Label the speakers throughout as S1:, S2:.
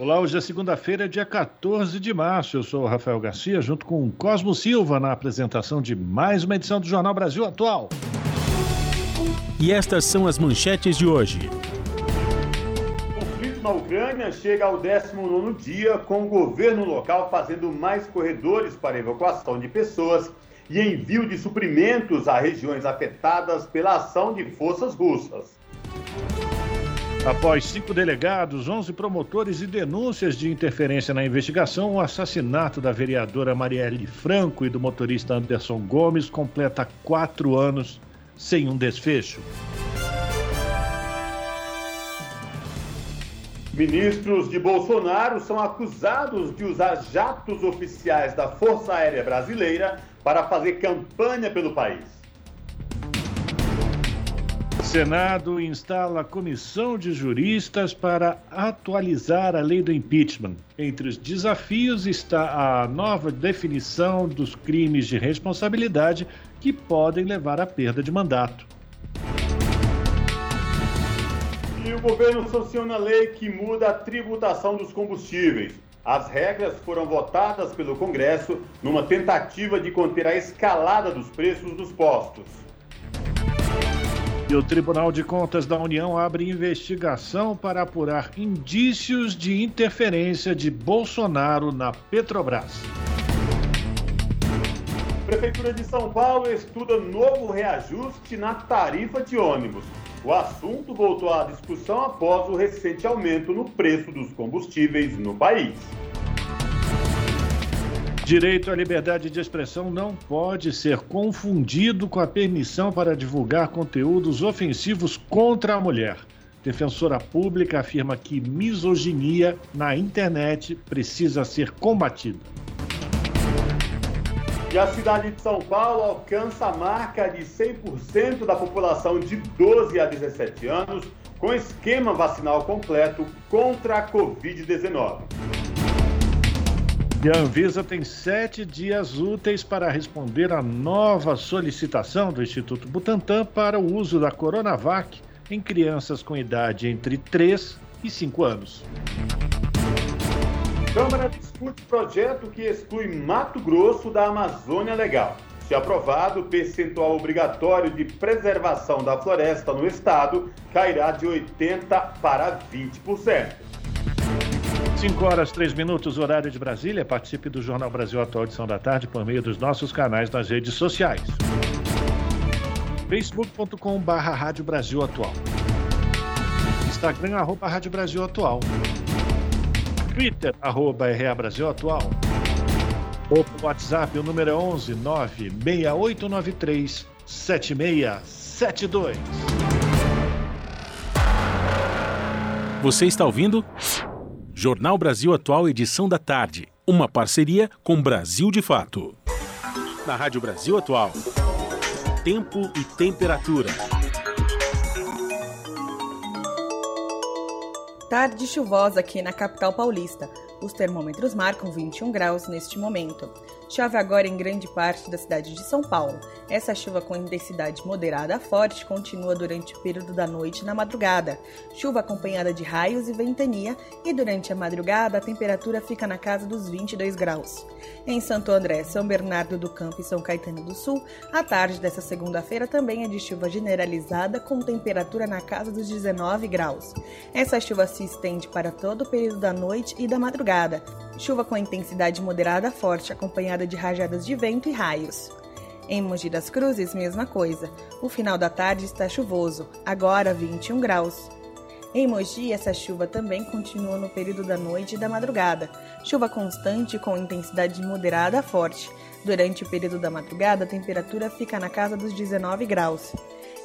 S1: Olá, hoje é segunda-feira, dia 14 de março. Eu sou o Rafael Garcia, junto com Cosmo Silva, na apresentação de mais uma edição do Jornal Brasil Atual.
S2: E estas são as manchetes de hoje.
S3: O conflito na Ucrânia chega ao 19 dia, com o governo local fazendo mais corredores para evacuação de pessoas e envio de suprimentos a regiões afetadas pela ação de forças russas.
S1: Após cinco delegados, 11 promotores e denúncias de interferência na investigação, o assassinato da vereadora Marielle Franco e do motorista Anderson Gomes completa quatro anos sem um desfecho.
S3: Ministros de Bolsonaro são acusados de usar jatos oficiais da Força Aérea Brasileira para fazer campanha pelo país.
S1: Senado instala comissão de juristas para atualizar a lei do impeachment. Entre os desafios está a nova definição dos crimes de responsabilidade que podem levar à perda de mandato.
S3: E o governo sanciona a lei que muda a tributação dos combustíveis. As regras foram votadas pelo Congresso numa tentativa de conter a escalada dos preços dos postos.
S1: E o Tribunal de Contas da União abre investigação para apurar indícios de interferência de Bolsonaro na Petrobras.
S3: Prefeitura de São Paulo estuda novo reajuste na tarifa de ônibus. O assunto voltou à discussão após o recente aumento no preço dos combustíveis no país.
S1: Direito à liberdade de expressão não pode ser confundido com a permissão para divulgar conteúdos ofensivos contra a mulher. Defensora pública afirma que misoginia na internet precisa ser combatida.
S3: E a cidade de São Paulo alcança a marca de 100% da população de 12 a 17 anos com esquema vacinal completo contra a Covid-19.
S1: E a Anvisa tem sete dias úteis para responder à nova solicitação do Instituto Butantan para o uso da Coronavac em crianças com idade entre 3 e 5 anos.
S3: Câmara discute projeto que exclui Mato Grosso da Amazônia Legal. Se aprovado, o percentual obrigatório de preservação da floresta no estado cairá de 80% para 20%.
S1: 5 horas 3 minutos, horário de Brasília. Participe do Jornal Brasil Atual edição da tarde por meio dos nossos canais nas redes sociais. facebook.com barra Rádio Brasil Atual. Instagram, arroba Rádio Brasil Atual. Twitter, arroba RA Brasil Atual. Ou WhatsApp, o número é 11 96893 7672.
S2: Você está ouvindo? Jornal Brasil Atual, edição da tarde. Uma parceria com Brasil de Fato. Na Rádio Brasil Atual. Tempo e temperatura.
S4: Tarde chuvosa aqui na capital paulista. Os termômetros marcam 21 graus neste momento. Chove agora em grande parte da cidade de São Paulo. Essa chuva com intensidade moderada a forte continua durante o período da noite e na madrugada. Chuva acompanhada de raios e ventania e durante a madrugada a temperatura fica na casa dos 22 graus. Em Santo André, São Bernardo do Campo e São Caetano do Sul, a tarde dessa segunda-feira também é de chuva generalizada com temperatura na casa dos 19 graus. Essa chuva se estende para todo o período da noite e da madrugada. Chuva com intensidade moderada a forte, acompanhada de rajadas de vento e raios. Em Mogi das Cruzes, mesma coisa. O final da tarde está chuvoso, agora 21 graus. Em Mogi, essa chuva também continua no período da noite e da madrugada. Chuva constante com intensidade moderada a forte. Durante o período da madrugada, a temperatura fica na casa dos 19 graus.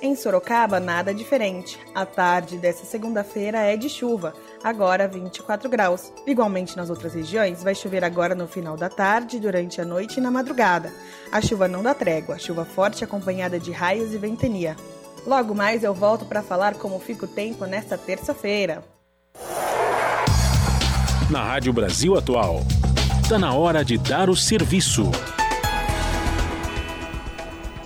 S4: Em Sorocaba, nada diferente. A tarde dessa segunda-feira é de chuva, agora 24 graus. Igualmente nas outras regiões, vai chover agora no final da tarde, durante a noite e na madrugada. A chuva não dá trégua, chuva forte acompanhada de raios e ventania. Logo mais eu volto para falar como fica o tempo nesta terça-feira.
S2: Na Rádio Brasil Atual, está na hora de dar o serviço.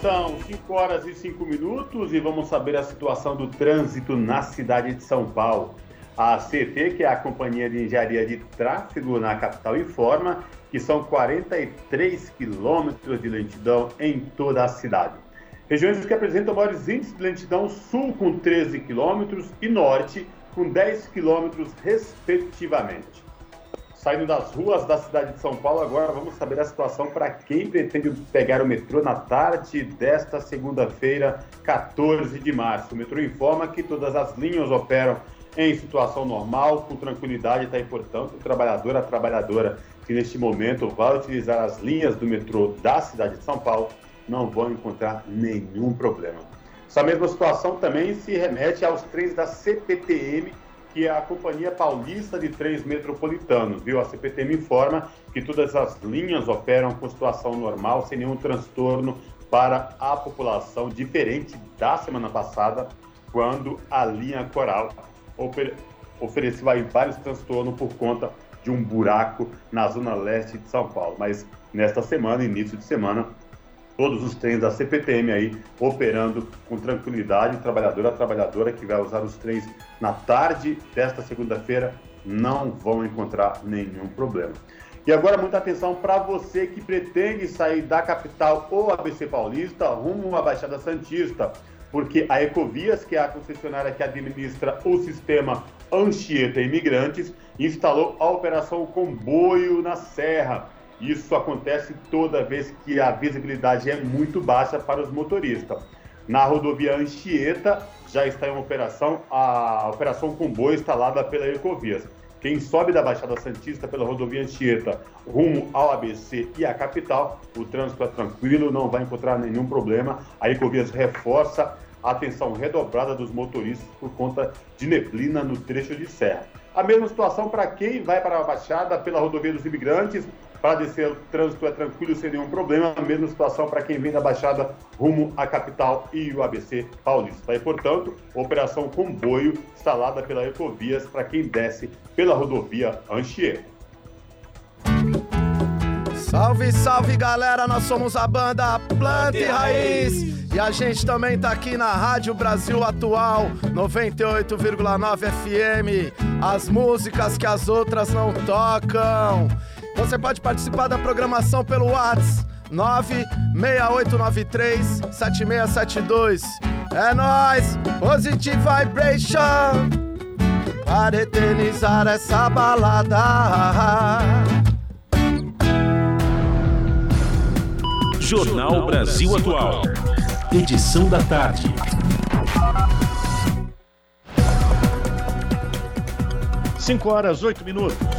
S3: São 5 horas e 5 minutos e vamos saber a situação do trânsito na cidade de São Paulo. A CT, que é a Companhia de Engenharia de Tráfego na capital, informa que são 43 quilômetros de lentidão em toda a cidade. Regiões que apresentam maiores índices de lentidão, sul com 13 quilômetros e norte com 10 quilômetros, respectivamente. Saindo das ruas da cidade de São Paulo, agora vamos saber a situação para quem pretende pegar o metrô na tarde desta segunda-feira, 14 de março. O metrô informa que todas as linhas operam em situação normal, com tranquilidade, está aí, portanto, o trabalhador, a trabalhadora que neste momento vai utilizar as linhas do metrô da cidade de São Paulo, não vão encontrar nenhum problema. Essa mesma situação também se remete aos trens da CPTM, que é a Companhia Paulista de Trens Metropolitanos, viu? A CPTM informa que todas as linhas operam com situação normal, sem nenhum transtorno para a população, diferente da semana passada, quando a linha Coral ofer ofereceu aí vários transtornos por conta de um buraco na zona leste de São Paulo. Mas nesta semana, início de semana, todos os trens da CPTM aí operando com tranquilidade. O trabalhador, a trabalhadora que vai usar os trens na tarde desta segunda-feira não vão encontrar nenhum problema. E agora muita atenção para você que pretende sair da capital ou ABC Paulista rumo à Baixada Santista, porque a Ecovias, que é a concessionária que administra o sistema Anchieta Imigrantes, instalou a operação Comboio na Serra isso acontece toda vez que a visibilidade é muito baixa para os motoristas. Na rodovia Anchieta já está em operação a operação comboio instalada pela Ecovias. Quem sobe da Baixada Santista pela rodovia Anchieta rumo ao ABC e à capital, o trânsito é tranquilo, não vai encontrar nenhum problema. A Ecovias reforça a atenção redobrada dos motoristas por conta de neblina no trecho de serra. A mesma situação para quem vai para a Baixada pela rodovia dos imigrantes, para descer, o trânsito é tranquilo, sem nenhum problema. A mesma situação para quem vem da Baixada rumo à capital e o ABC Paulista. E, portanto, operação comboio instalada pela Ecovias para quem desce pela rodovia Anchieta.
S5: Salve, salve galera, nós somos a banda Planta e Raiz e a gente também tá aqui na Rádio Brasil Atual 98,9 FM. As músicas que as outras não tocam. Você pode participar da programação pelo WhatsApp 96893 7672. É nós, Positive Vibration, para eternizar essa balada.
S2: Jornal Brasil Atual. Edição da tarde.
S1: Cinco horas, oito minutos.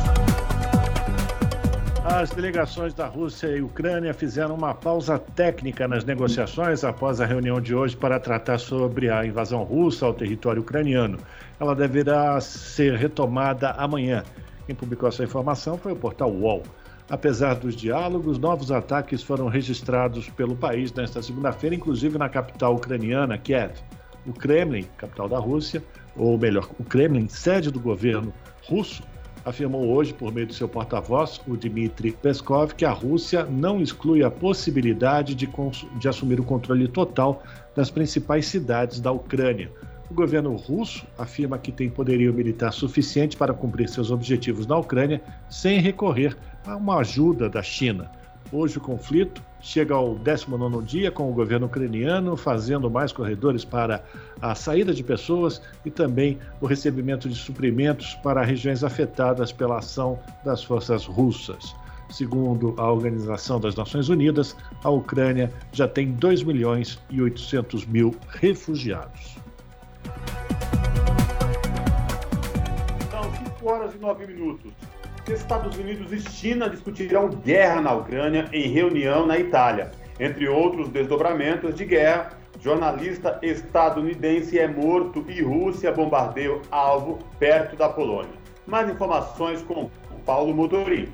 S1: As delegações da Rússia e Ucrânia fizeram uma pausa técnica nas negociações após a reunião de hoje para tratar sobre a invasão russa ao território ucraniano. Ela deverá ser retomada amanhã. Quem publicou essa informação foi o portal UOL. Apesar dos diálogos, novos ataques foram registrados pelo país nesta segunda-feira, inclusive na capital ucraniana, Kiev. O Kremlin, capital da Rússia, ou melhor, o Kremlin, sede do governo russo, afirmou hoje, por meio do seu porta-voz, o Dmitry Peskov, que a Rússia não exclui a possibilidade de, de assumir o controle total das principais cidades da Ucrânia. O governo russo afirma que tem poderio militar suficiente para cumprir seus objetivos na Ucrânia sem recorrer a uma ajuda da China. Hoje o conflito chega ao 19 dia com o governo ucraniano fazendo mais corredores para a saída de pessoas e também o recebimento de suprimentos para regiões afetadas pela ação das forças russas. Segundo a Organização das Nações Unidas, a Ucrânia já tem 2 milhões e 800 mil refugiados.
S3: São 5 horas e 9 minutos. Estados Unidos e China discutirão guerra na Ucrânia em reunião na Itália. Entre outros desdobramentos de guerra, Jornalista estadunidense é morto e Rússia bombardeia alvo perto da Polônia. Mais informações com Paulo Motorim.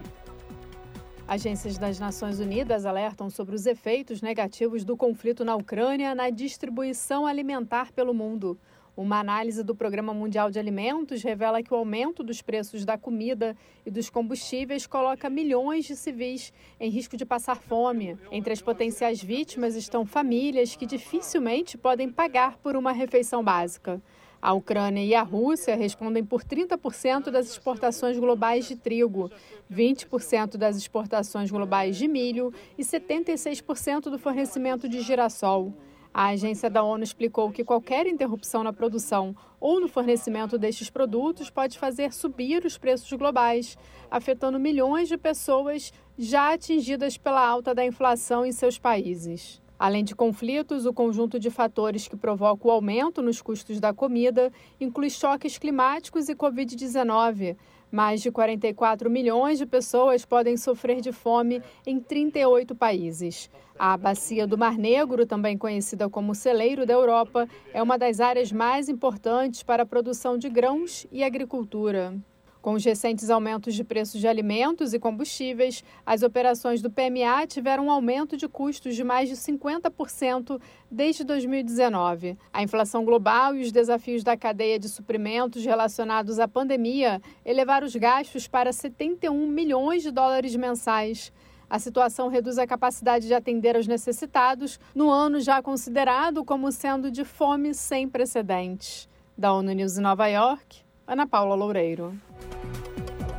S6: Agências das Nações Unidas alertam sobre os efeitos negativos do conflito na Ucrânia na distribuição alimentar pelo mundo. Uma análise do Programa Mundial de Alimentos revela que o aumento dos preços da comida e dos combustíveis coloca milhões de civis em risco de passar fome. Entre as potenciais vítimas estão famílias que dificilmente podem pagar por uma refeição básica. A Ucrânia e a Rússia respondem por 30% das exportações globais de trigo, 20% das exportações globais de milho e 76% do fornecimento de girassol. A agência da ONU explicou que qualquer interrupção na produção ou no fornecimento destes produtos pode fazer subir os preços globais, afetando milhões de pessoas já atingidas pela alta da inflação em seus países. Além de conflitos, o conjunto de fatores que provoca o aumento nos custos da comida inclui choques climáticos e Covid-19. Mais de 44 milhões de pessoas podem sofrer de fome em 38 países. A Bacia do Mar Negro, também conhecida como celeiro da Europa, é uma das áreas mais importantes para a produção de grãos e agricultura. Com os recentes aumentos de preços de alimentos e combustíveis, as operações do PMA tiveram um aumento de custos de mais de 50% desde 2019. A inflação global e os desafios da cadeia de suprimentos relacionados à pandemia elevaram os gastos para 71 milhões de dólares mensais. A situação reduz a capacidade de atender aos necessitados no ano já considerado como sendo de fome sem precedentes. Da ONU News em Nova York, Ana Paula Loureiro.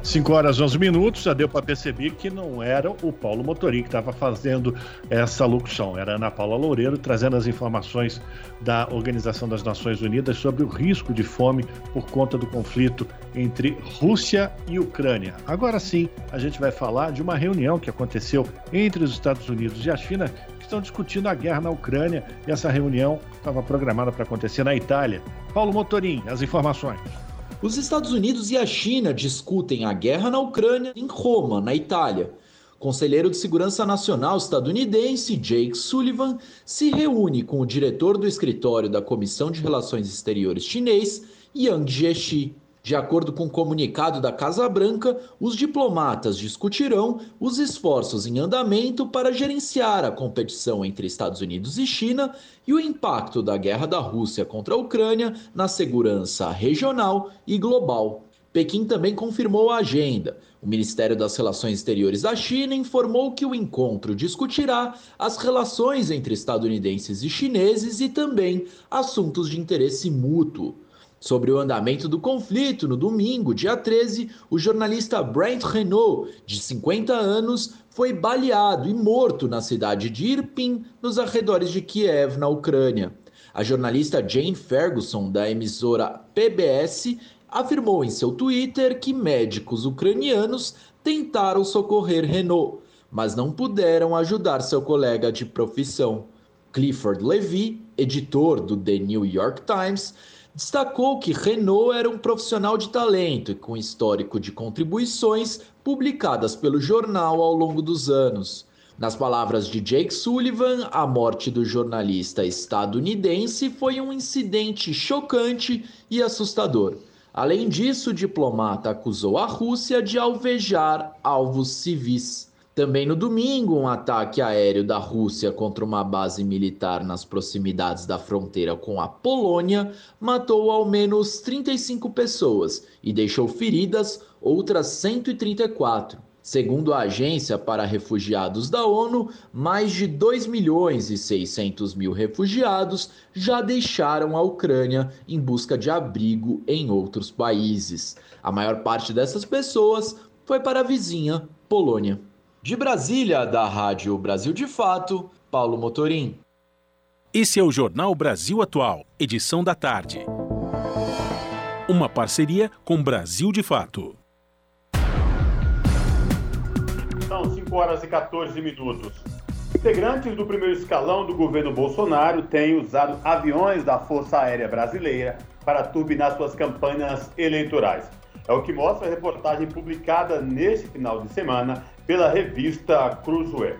S1: 5 horas 11 minutos, já deu para perceber que não era o Paulo Motorim que estava fazendo essa locução, era Ana Paula Loureiro trazendo as informações da Organização das Nações Unidas sobre o risco de fome por conta do conflito entre Rússia e Ucrânia. Agora sim, a gente vai falar de uma reunião que aconteceu entre os Estados Unidos e a China que estão discutindo a guerra na Ucrânia e essa reunião estava programada para acontecer na Itália. Paulo Motorim, as informações.
S7: Os Estados Unidos e a China discutem a guerra na Ucrânia em Roma, na Itália. Conselheiro de Segurança Nacional estadunidense Jake Sullivan se reúne com o diretor do escritório da Comissão de Relações Exteriores chinês, Yang Jiechi. De acordo com o um comunicado da Casa Branca, os diplomatas discutirão os esforços em andamento para gerenciar a competição entre Estados Unidos e China e o impacto da guerra da Rússia contra a Ucrânia na segurança regional e global. Pequim também confirmou a agenda. O Ministério das Relações Exteriores da China informou que o encontro discutirá as relações entre estadunidenses e chineses e também assuntos de interesse mútuo. Sobre o andamento do conflito, no domingo, dia 13, o jornalista Brent Renault, de 50 anos, foi baleado e morto na cidade de Irpin, nos arredores de Kiev, na Ucrânia. A jornalista Jane Ferguson, da emissora PBS, afirmou em seu Twitter que médicos ucranianos tentaram socorrer Renault, mas não puderam ajudar seu colega de profissão. Clifford Levy, editor do The New York Times, destacou que Renault era um profissional de talento e com histórico de contribuições publicadas pelo jornal ao longo dos anos. Nas palavras de Jake Sullivan, a morte do jornalista estadunidense foi um incidente chocante e assustador. Além disso, o diplomata acusou a Rússia de alvejar alvos civis. Também no domingo, um ataque aéreo da Rússia contra uma base militar nas proximidades da fronteira com a Polônia matou ao menos 35 pessoas e deixou feridas outras 134. Segundo a Agência para Refugiados da ONU, mais de 2 milhões e 600 mil refugiados já deixaram a Ucrânia em busca de abrigo em outros países. A maior parte dessas pessoas foi para a vizinha Polônia. De Brasília, da Rádio Brasil de Fato, Paulo Motorim.
S8: Esse é o Jornal Brasil Atual, edição da tarde. Uma parceria com Brasil de Fato.
S3: São 5 horas e 14 minutos. Integrantes do primeiro escalão do governo Bolsonaro têm usado aviões da Força Aérea Brasileira para turbinar suas campanhas eleitorais. É o que mostra a reportagem publicada neste final de semana pela revista Cruzeiro.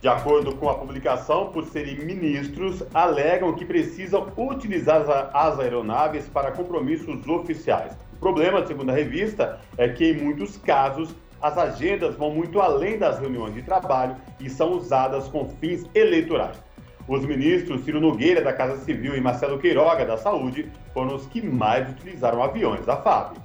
S3: De acordo com a publicação, por serem ministros, alegam que precisam utilizar as aeronaves para compromissos oficiais. O problema, segundo a revista, é que em muitos casos as agendas vão muito além das reuniões de trabalho e são usadas com fins eleitorais. Os ministros Ciro Nogueira, da Casa Civil, e Marcelo Queiroga, da Saúde, foram os que mais utilizaram aviões da FAB.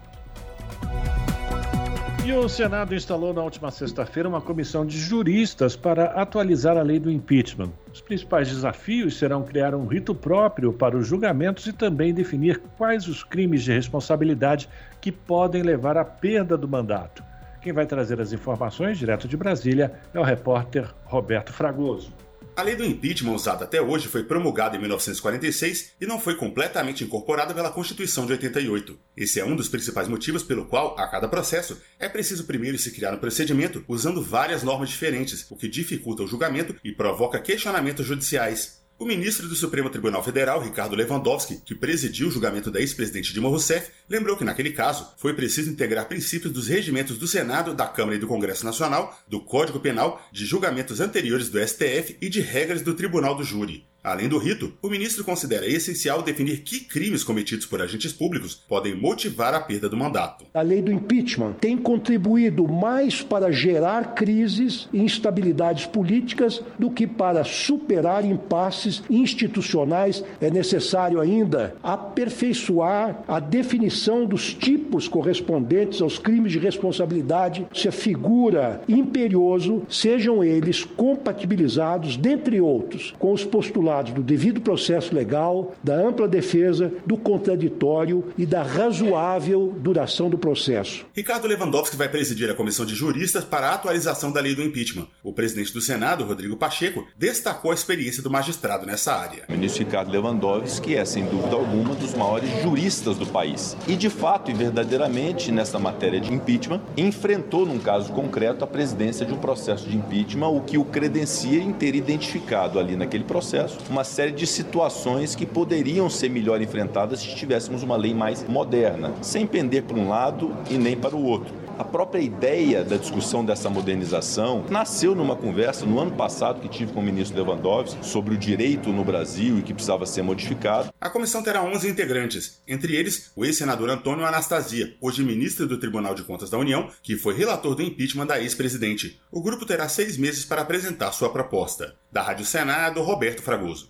S1: E o Senado instalou na última sexta-feira uma comissão de juristas para atualizar a lei do impeachment. Os principais desafios serão criar um rito próprio para os julgamentos e também definir quais os crimes de responsabilidade que podem levar à perda do mandato. Quem vai trazer as informações direto de Brasília é o repórter Roberto Fragoso.
S9: A lei do impeachment usada até hoje foi promulgada em 1946 e não foi completamente incorporada pela Constituição de 88. Esse é um dos principais motivos pelo qual, a cada processo, é preciso primeiro se criar um procedimento usando várias normas diferentes, o que dificulta o julgamento e provoca questionamentos judiciais. O ministro do Supremo Tribunal Federal, Ricardo Lewandowski, que presidiu o julgamento da ex-presidente Dilma Rousseff, lembrou que naquele caso foi preciso integrar princípios dos regimentos do Senado, da Câmara e do Congresso Nacional, do Código Penal, de julgamentos anteriores do STF e de regras do Tribunal do Júri. Além do rito, o ministro considera essencial definir que crimes cometidos por agentes públicos podem motivar a perda do mandato.
S10: A lei do impeachment tem contribuído mais para gerar crises e instabilidades políticas do que para superar impasses institucionais. É necessário ainda aperfeiçoar a definição dos tipos correspondentes aos crimes de responsabilidade, se a figura imperioso, sejam eles compatibilizados, dentre outros, com os postulados do devido processo legal, da ampla defesa, do contraditório e da razoável duração do processo.
S9: Ricardo Lewandowski vai presidir a comissão de juristas para a atualização da lei do impeachment. O presidente do Senado, Rodrigo Pacheco, destacou a experiência do magistrado nessa área.
S11: O ministro Ricardo Lewandowski é, sem dúvida alguma, dos maiores juristas do país. E, de fato e verdadeiramente, nessa matéria de impeachment, enfrentou, num caso concreto, a presidência de um processo de impeachment, o que o credencia em ter identificado ali naquele processo uma série de situações que poderiam ser melhor enfrentadas se tivéssemos uma lei mais moderna, sem pender para um lado e nem para o outro. A própria ideia da discussão dessa modernização nasceu numa conversa no ano passado que tive com o ministro Lewandowski sobre o direito no Brasil e que precisava ser modificado.
S9: A comissão terá 11 integrantes, entre eles o ex-senador Antônio Anastasia, hoje ministro do Tribunal de Contas da União, que foi relator do impeachment da ex-presidente. O grupo terá seis meses para apresentar sua proposta. Da Rádio Senado, Roberto Fragoso.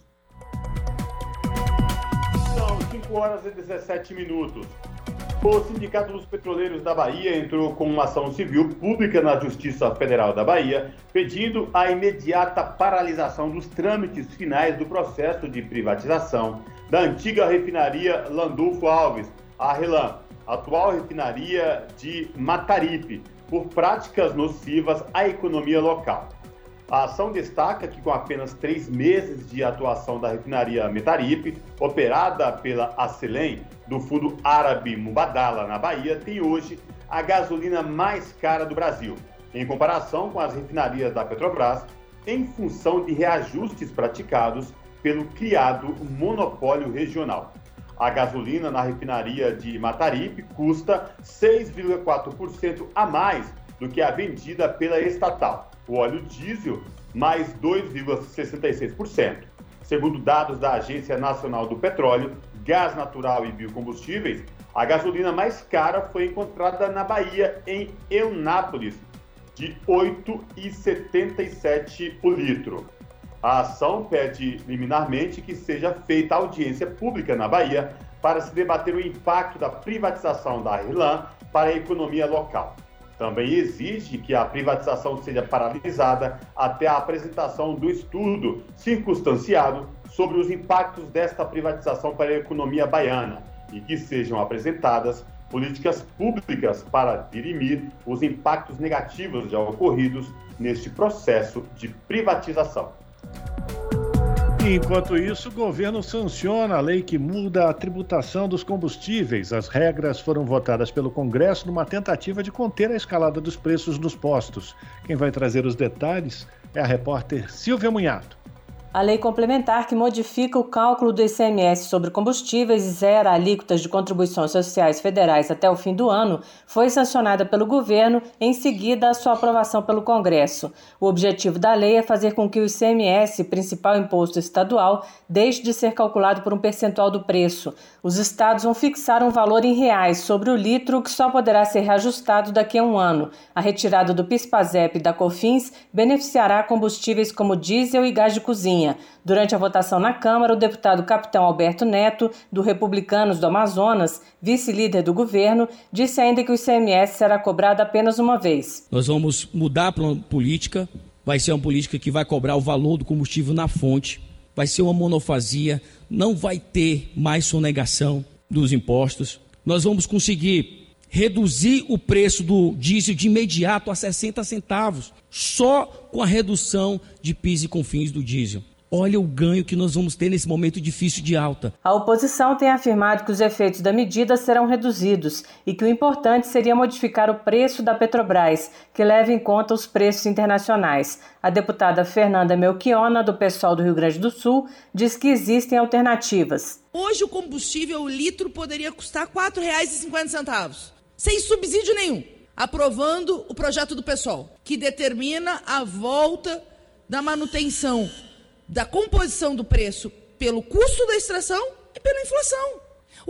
S3: São 5 horas e 17 minutos. O Sindicato dos Petroleiros da Bahia entrou com uma ação civil pública na Justiça Federal da Bahia, pedindo a imediata paralisação dos trâmites finais do processo de privatização da antiga refinaria Landulfo Alves, a Relan, atual refinaria de Mataripe, por práticas nocivas à economia local. A ação destaca que, com apenas três meses de atuação da refinaria Metaripe, operada pela Acelen, do fundo árabe Mubadala, na Bahia, tem hoje a gasolina mais cara do Brasil, em comparação com as refinarias da Petrobras, em função de reajustes praticados pelo criado monopólio regional. A gasolina na refinaria de Mataripe custa 6,4% a mais do que a vendida pela estatal o óleo diesel mais 2,66%. Segundo dados da Agência Nacional do Petróleo, Gás Natural e Biocombustíveis, a gasolina mais cara foi encontrada na Bahia, em Eunápolis, de R$ 8,77 o litro. A ação pede liminarmente que seja feita audiência pública na Bahia para se debater o impacto da privatização da Irlã para a economia local. Também exige que a privatização seja paralisada até a apresentação do estudo circunstanciado sobre os impactos desta privatização para a economia baiana e que sejam apresentadas políticas públicas para dirimir os impactos negativos já ocorridos neste processo de privatização.
S1: Enquanto isso, o governo sanciona a lei que muda a tributação dos combustíveis. As regras foram votadas pelo Congresso numa tentativa de conter a escalada dos preços nos postos. Quem vai trazer os detalhes é a repórter Silvia Munhato.
S12: A lei complementar que modifica o cálculo do ICMS sobre combustíveis e zera alíquotas de contribuições sociais federais até o fim do ano foi sancionada pelo governo em seguida à sua aprovação pelo Congresso. O objetivo da lei é fazer com que o ICMS, principal imposto estadual, deixe de ser calculado por um percentual do preço. Os estados vão fixar um valor em reais sobre o litro que só poderá ser reajustado daqui a um ano. A retirada do PIS/PASEP e da COFINS beneficiará combustíveis como diesel e gás de cozinha Durante a votação na Câmara, o deputado capitão Alberto Neto, do Republicanos do Amazonas, vice-líder do governo, disse ainda que o ICMS será cobrado apenas uma vez.
S13: Nós vamos mudar a política, vai ser uma política que vai cobrar o valor do combustível na fonte, vai ser uma monofasia, não vai ter mais sonegação dos impostos. Nós vamos conseguir reduzir o preço do diesel de imediato a 60 centavos, só com a redução de PIS e COFINS do diesel. Olha o ganho que nós vamos ter nesse momento difícil de alta.
S12: A oposição tem afirmado que os efeitos da medida serão reduzidos e que o importante seria modificar o preço da Petrobras, que leva em conta os preços internacionais. A deputada Fernanda Melchiona, do PSOL do Rio Grande do Sul, diz que existem alternativas.
S14: Hoje o combustível, o litro, poderia custar R$ 4,50 sem subsídio nenhum, aprovando o projeto do PSOL, que determina a volta da manutenção da composição do preço pelo custo da extração e pela inflação.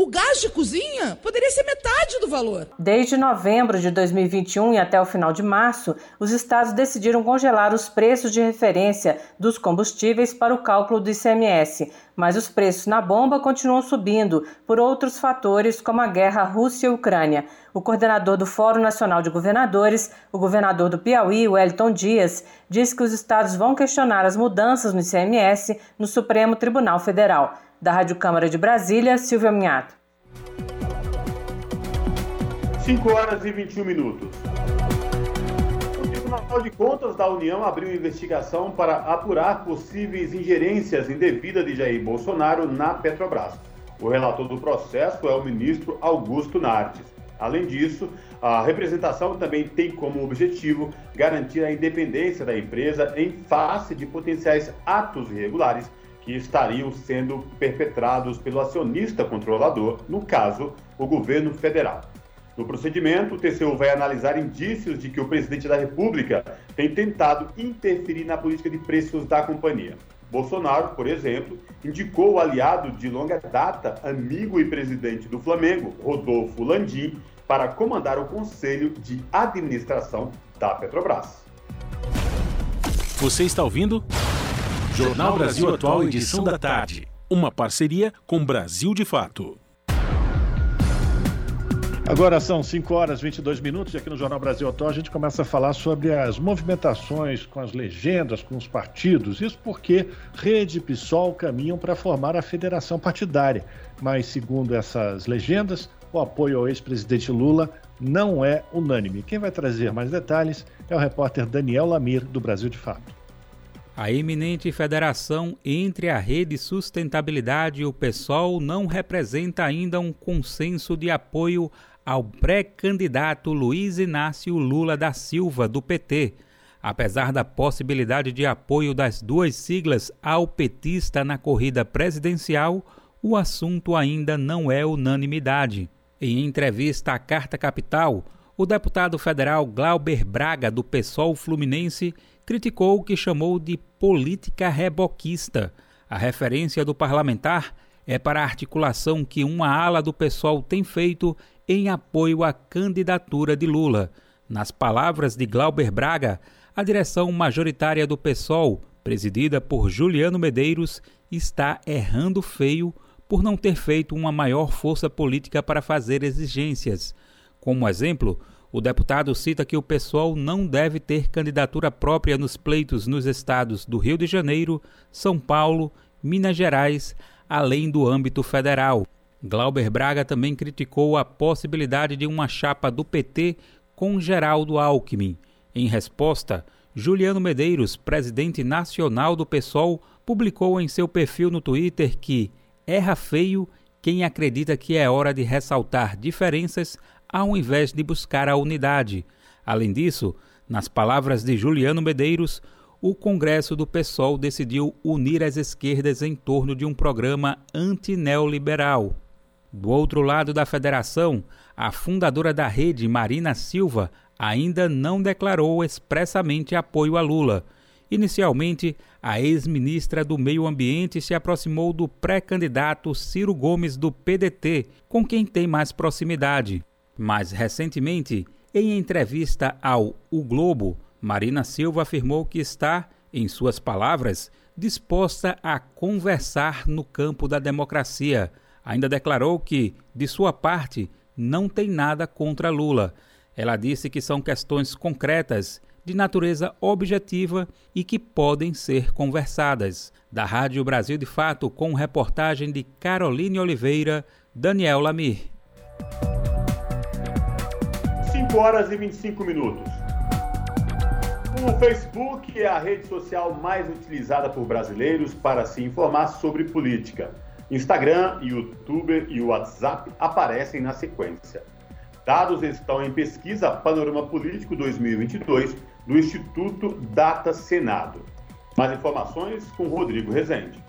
S14: O gás de cozinha poderia ser metade do valor.
S12: Desde novembro de 2021 e até o final de março, os estados decidiram congelar os preços de referência dos combustíveis para o cálculo do ICMS, mas os preços na bomba continuam subindo por outros fatores, como a guerra Rússia-Ucrânia. O coordenador do Fórum Nacional de Governadores, o governador do Piauí, Wellington Dias, disse que os estados vão questionar as mudanças no ICMS no Supremo Tribunal Federal. Da Rádio Câmara de Brasília, Silvia Minhato.
S3: 5 horas e 21 minutos. O Tribunal de Contas da União abriu investigação para apurar possíveis ingerências indevidas de Jair Bolsonaro na Petrobras. O relator do processo é o ministro Augusto Nardes. Além disso, a representação também tem como objetivo garantir a independência da empresa em face de potenciais atos irregulares que estariam sendo perpetrados pelo acionista controlador, no caso, o governo federal. No procedimento, o TCU vai analisar indícios de que o presidente da República tem tentado interferir na política de preços da companhia. Bolsonaro, por exemplo, indicou o aliado de longa data, amigo e presidente do Flamengo, Rodolfo Landim, para comandar o conselho de administração da Petrobras.
S2: Você está ouvindo? Jornal Brasil Atual, edição da tarde. Uma parceria com Brasil de Fato.
S1: Agora são 5 horas e 22 minutos e aqui no Jornal Brasil Atual a gente começa a falar sobre as movimentações com as legendas, com os partidos. Isso porque Rede e PSOL caminham para formar a federação partidária. Mas, segundo essas legendas, o apoio ao ex-presidente Lula não é unânime. Quem vai trazer mais detalhes é o repórter Daniel Lamir, do Brasil de Fato.
S15: A eminente federação entre a Rede Sustentabilidade e o PSOL não representa ainda um consenso de apoio ao pré-candidato Luiz Inácio Lula da Silva, do PT. Apesar da possibilidade de apoio das duas siglas ao petista na corrida presidencial, o assunto ainda não é unanimidade. Em entrevista à Carta Capital, o deputado federal Glauber Braga, do PSOL Fluminense, criticou o que chamou de política reboquista. A referência do parlamentar é para a articulação que uma ala do pessoal tem feito em apoio à candidatura de Lula. Nas palavras de Glauber Braga, a direção majoritária do PSOL, presidida por Juliano Medeiros, está errando feio por não ter feito uma maior força política para fazer exigências. Como exemplo, o deputado cita que o pessoal não deve ter candidatura própria nos pleitos nos estados do Rio de Janeiro, São Paulo, Minas Gerais, além do âmbito federal. Glauber Braga também criticou a possibilidade de uma chapa do PT com Geraldo Alckmin. Em resposta, Juliano Medeiros, presidente nacional do PSOL, publicou em seu perfil no Twitter que erra feio quem acredita que é hora de ressaltar diferenças ao invés de buscar a unidade. Além disso, nas palavras de Juliano Medeiros, o Congresso do PSOL decidiu unir as esquerdas em torno de um programa antineoliberal. Do outro lado da federação, a fundadora da rede, Marina Silva, ainda não declarou expressamente apoio a Lula. Inicialmente, a ex-ministra do Meio Ambiente se aproximou do pré-candidato Ciro Gomes do PDT, com quem tem mais proximidade. Mais recentemente, em entrevista ao O Globo, Marina Silva afirmou que está, em suas palavras, disposta a conversar no campo da democracia. Ainda declarou que, de sua parte, não tem nada contra Lula. Ela disse que são questões concretas, de natureza objetiva e que podem ser conversadas. Da Rádio Brasil de Fato, com reportagem de Caroline Oliveira, Daniel Lamir.
S3: 5 horas e 25 minutos. O Facebook é a rede social mais utilizada por brasileiros para se informar sobre política. Instagram, YouTube e WhatsApp aparecem na sequência. Dados estão em pesquisa Panorama Político 2022 do Instituto Data Senado. Mais informações com Rodrigo Rezende.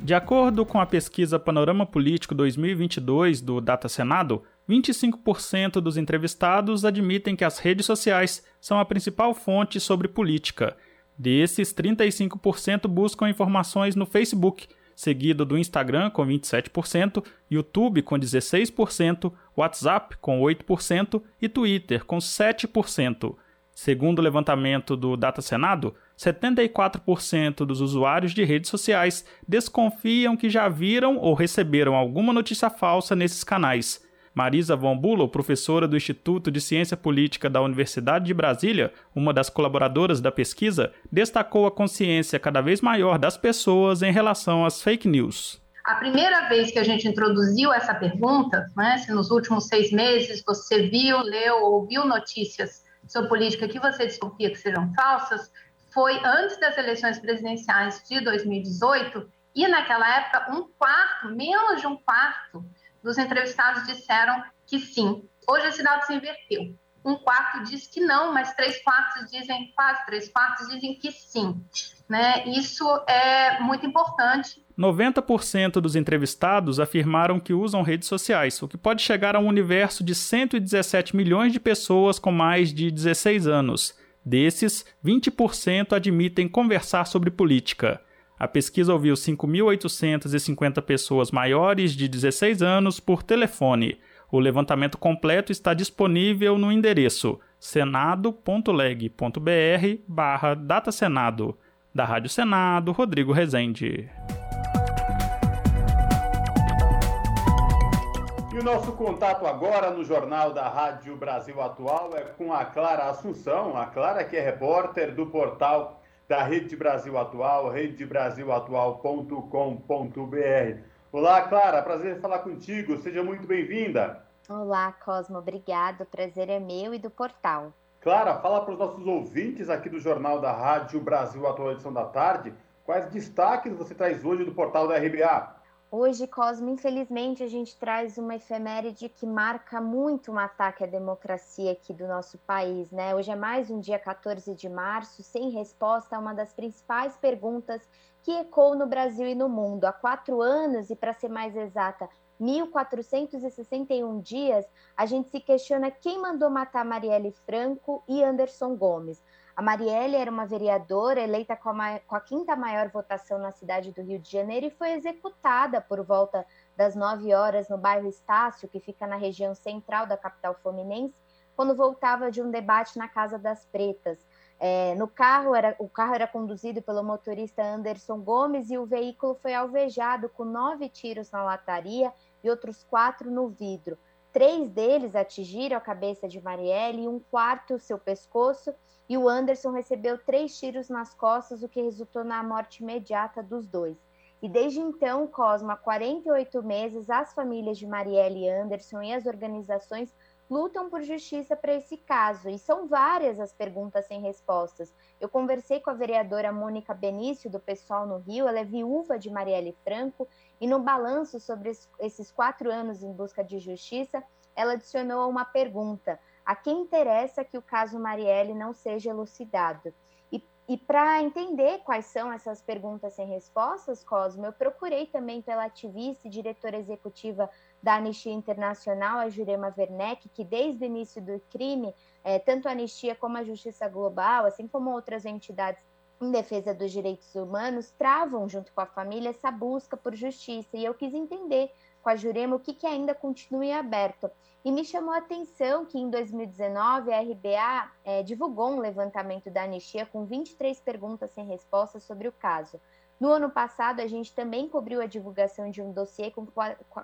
S16: De acordo com a pesquisa Panorama Político 2022 do Data Senado, 25% dos entrevistados admitem que as redes sociais são a principal fonte sobre política. Desses, 35% buscam informações no Facebook, seguido do Instagram com 27%, YouTube com 16%, WhatsApp com 8% e Twitter com 7%. Segundo o levantamento do Data Senado, 74% dos usuários de redes sociais desconfiam que já viram ou receberam alguma notícia falsa nesses canais. Marisa Von Bulow, professora do Instituto de Ciência Política da Universidade de Brasília, uma das colaboradoras da pesquisa, destacou a consciência cada vez maior das pessoas em relação às fake news.
S17: A primeira vez que a gente introduziu essa pergunta, né, se nos últimos seis meses você viu, leu ou ouviu notícias sobre política que você desconfia que sejam falsas, foi antes das eleições presidenciais de 2018, e naquela época um quarto, menos de um quarto dos entrevistados disseram que sim. Hoje esse dado se inverteu. Um quarto diz que não, mas três quartos dizem, quase três quartos dizem que sim. Né? Isso é muito importante.
S16: 90% dos entrevistados afirmaram que usam redes sociais, o que pode chegar a um universo de 117 milhões de pessoas com mais de 16 anos. Desses, 20% admitem conversar sobre política. A pesquisa ouviu 5.850 pessoas maiores de 16 anos por telefone. O levantamento completo está disponível no endereço senado.leg.br barra datasenado. Da Rádio Senado, Rodrigo Rezende.
S3: E o nosso contato agora no Jornal da Rádio Brasil Atual é com a Clara Assunção, a Clara que é repórter do portal da Rede Brasil Atual, redebrasilatual.com.br. Olá, Clara, prazer falar contigo, seja muito bem-vinda.
S18: Olá, Cosmo, obrigado, o prazer é meu e do portal.
S3: Clara, fala para os nossos ouvintes aqui do Jornal da Rádio Brasil Atual Edição da Tarde, quais destaques você traz hoje do portal da RBA?
S18: Hoje, Cosmo, infelizmente, a gente traz uma efeméride que marca muito um ataque à democracia aqui do nosso país, né? Hoje é mais um dia 14 de março, sem resposta a uma das principais perguntas que ecoou no Brasil e no mundo. Há quatro anos, e para ser mais exata, 1461 dias, a gente se questiona quem mandou matar Marielle Franco e Anderson Gomes. A Marielle era uma vereadora eleita com a, com a, quinta maior votação na cidade do Rio de Janeiro e foi executada por volta das 9 horas no bairro Estácio, que fica na região central da capital fluminense, quando voltava de um debate na Casa das Pretas. É, no carro era, o carro era conduzido pelo motorista Anderson Gomes e o veículo foi alvejado com nove tiros na lataria e outros quatro no vidro. Três deles atingiram a cabeça de Marielle e um quarto seu pescoço e o Anderson recebeu três tiros nas costas, o que resultou na morte imediata dos dois. E desde então, Cosmo, há 48 meses, as famílias de Marielle Anderson e as organizações lutam por justiça para esse caso, e são várias as perguntas sem respostas. Eu conversei com a vereadora Mônica Benício, do Pessoal no Rio, ela é viúva de Marielle Franco, e no balanço sobre esses quatro anos em busca de justiça, ela adicionou uma pergunta: a quem interessa que o caso Marielle não seja elucidado. E e para entender quais são essas perguntas sem respostas, Cosmo, eu procurei também pela ativista e diretora executiva da Anistia Internacional, a Jurema Werneck, que desde o início do crime, é, tanto a Anistia como a Justiça Global, assim como outras entidades em defesa dos direitos humanos, travam junto com a família essa busca por justiça. E eu quis entender com a Jurema o que, que ainda continua em aberto. E me chamou a atenção que em 2019 a RBA é, divulgou um levantamento da Anistia com 23 perguntas sem respostas sobre o caso. No ano passado, a gente também cobriu a divulgação de um dossiê com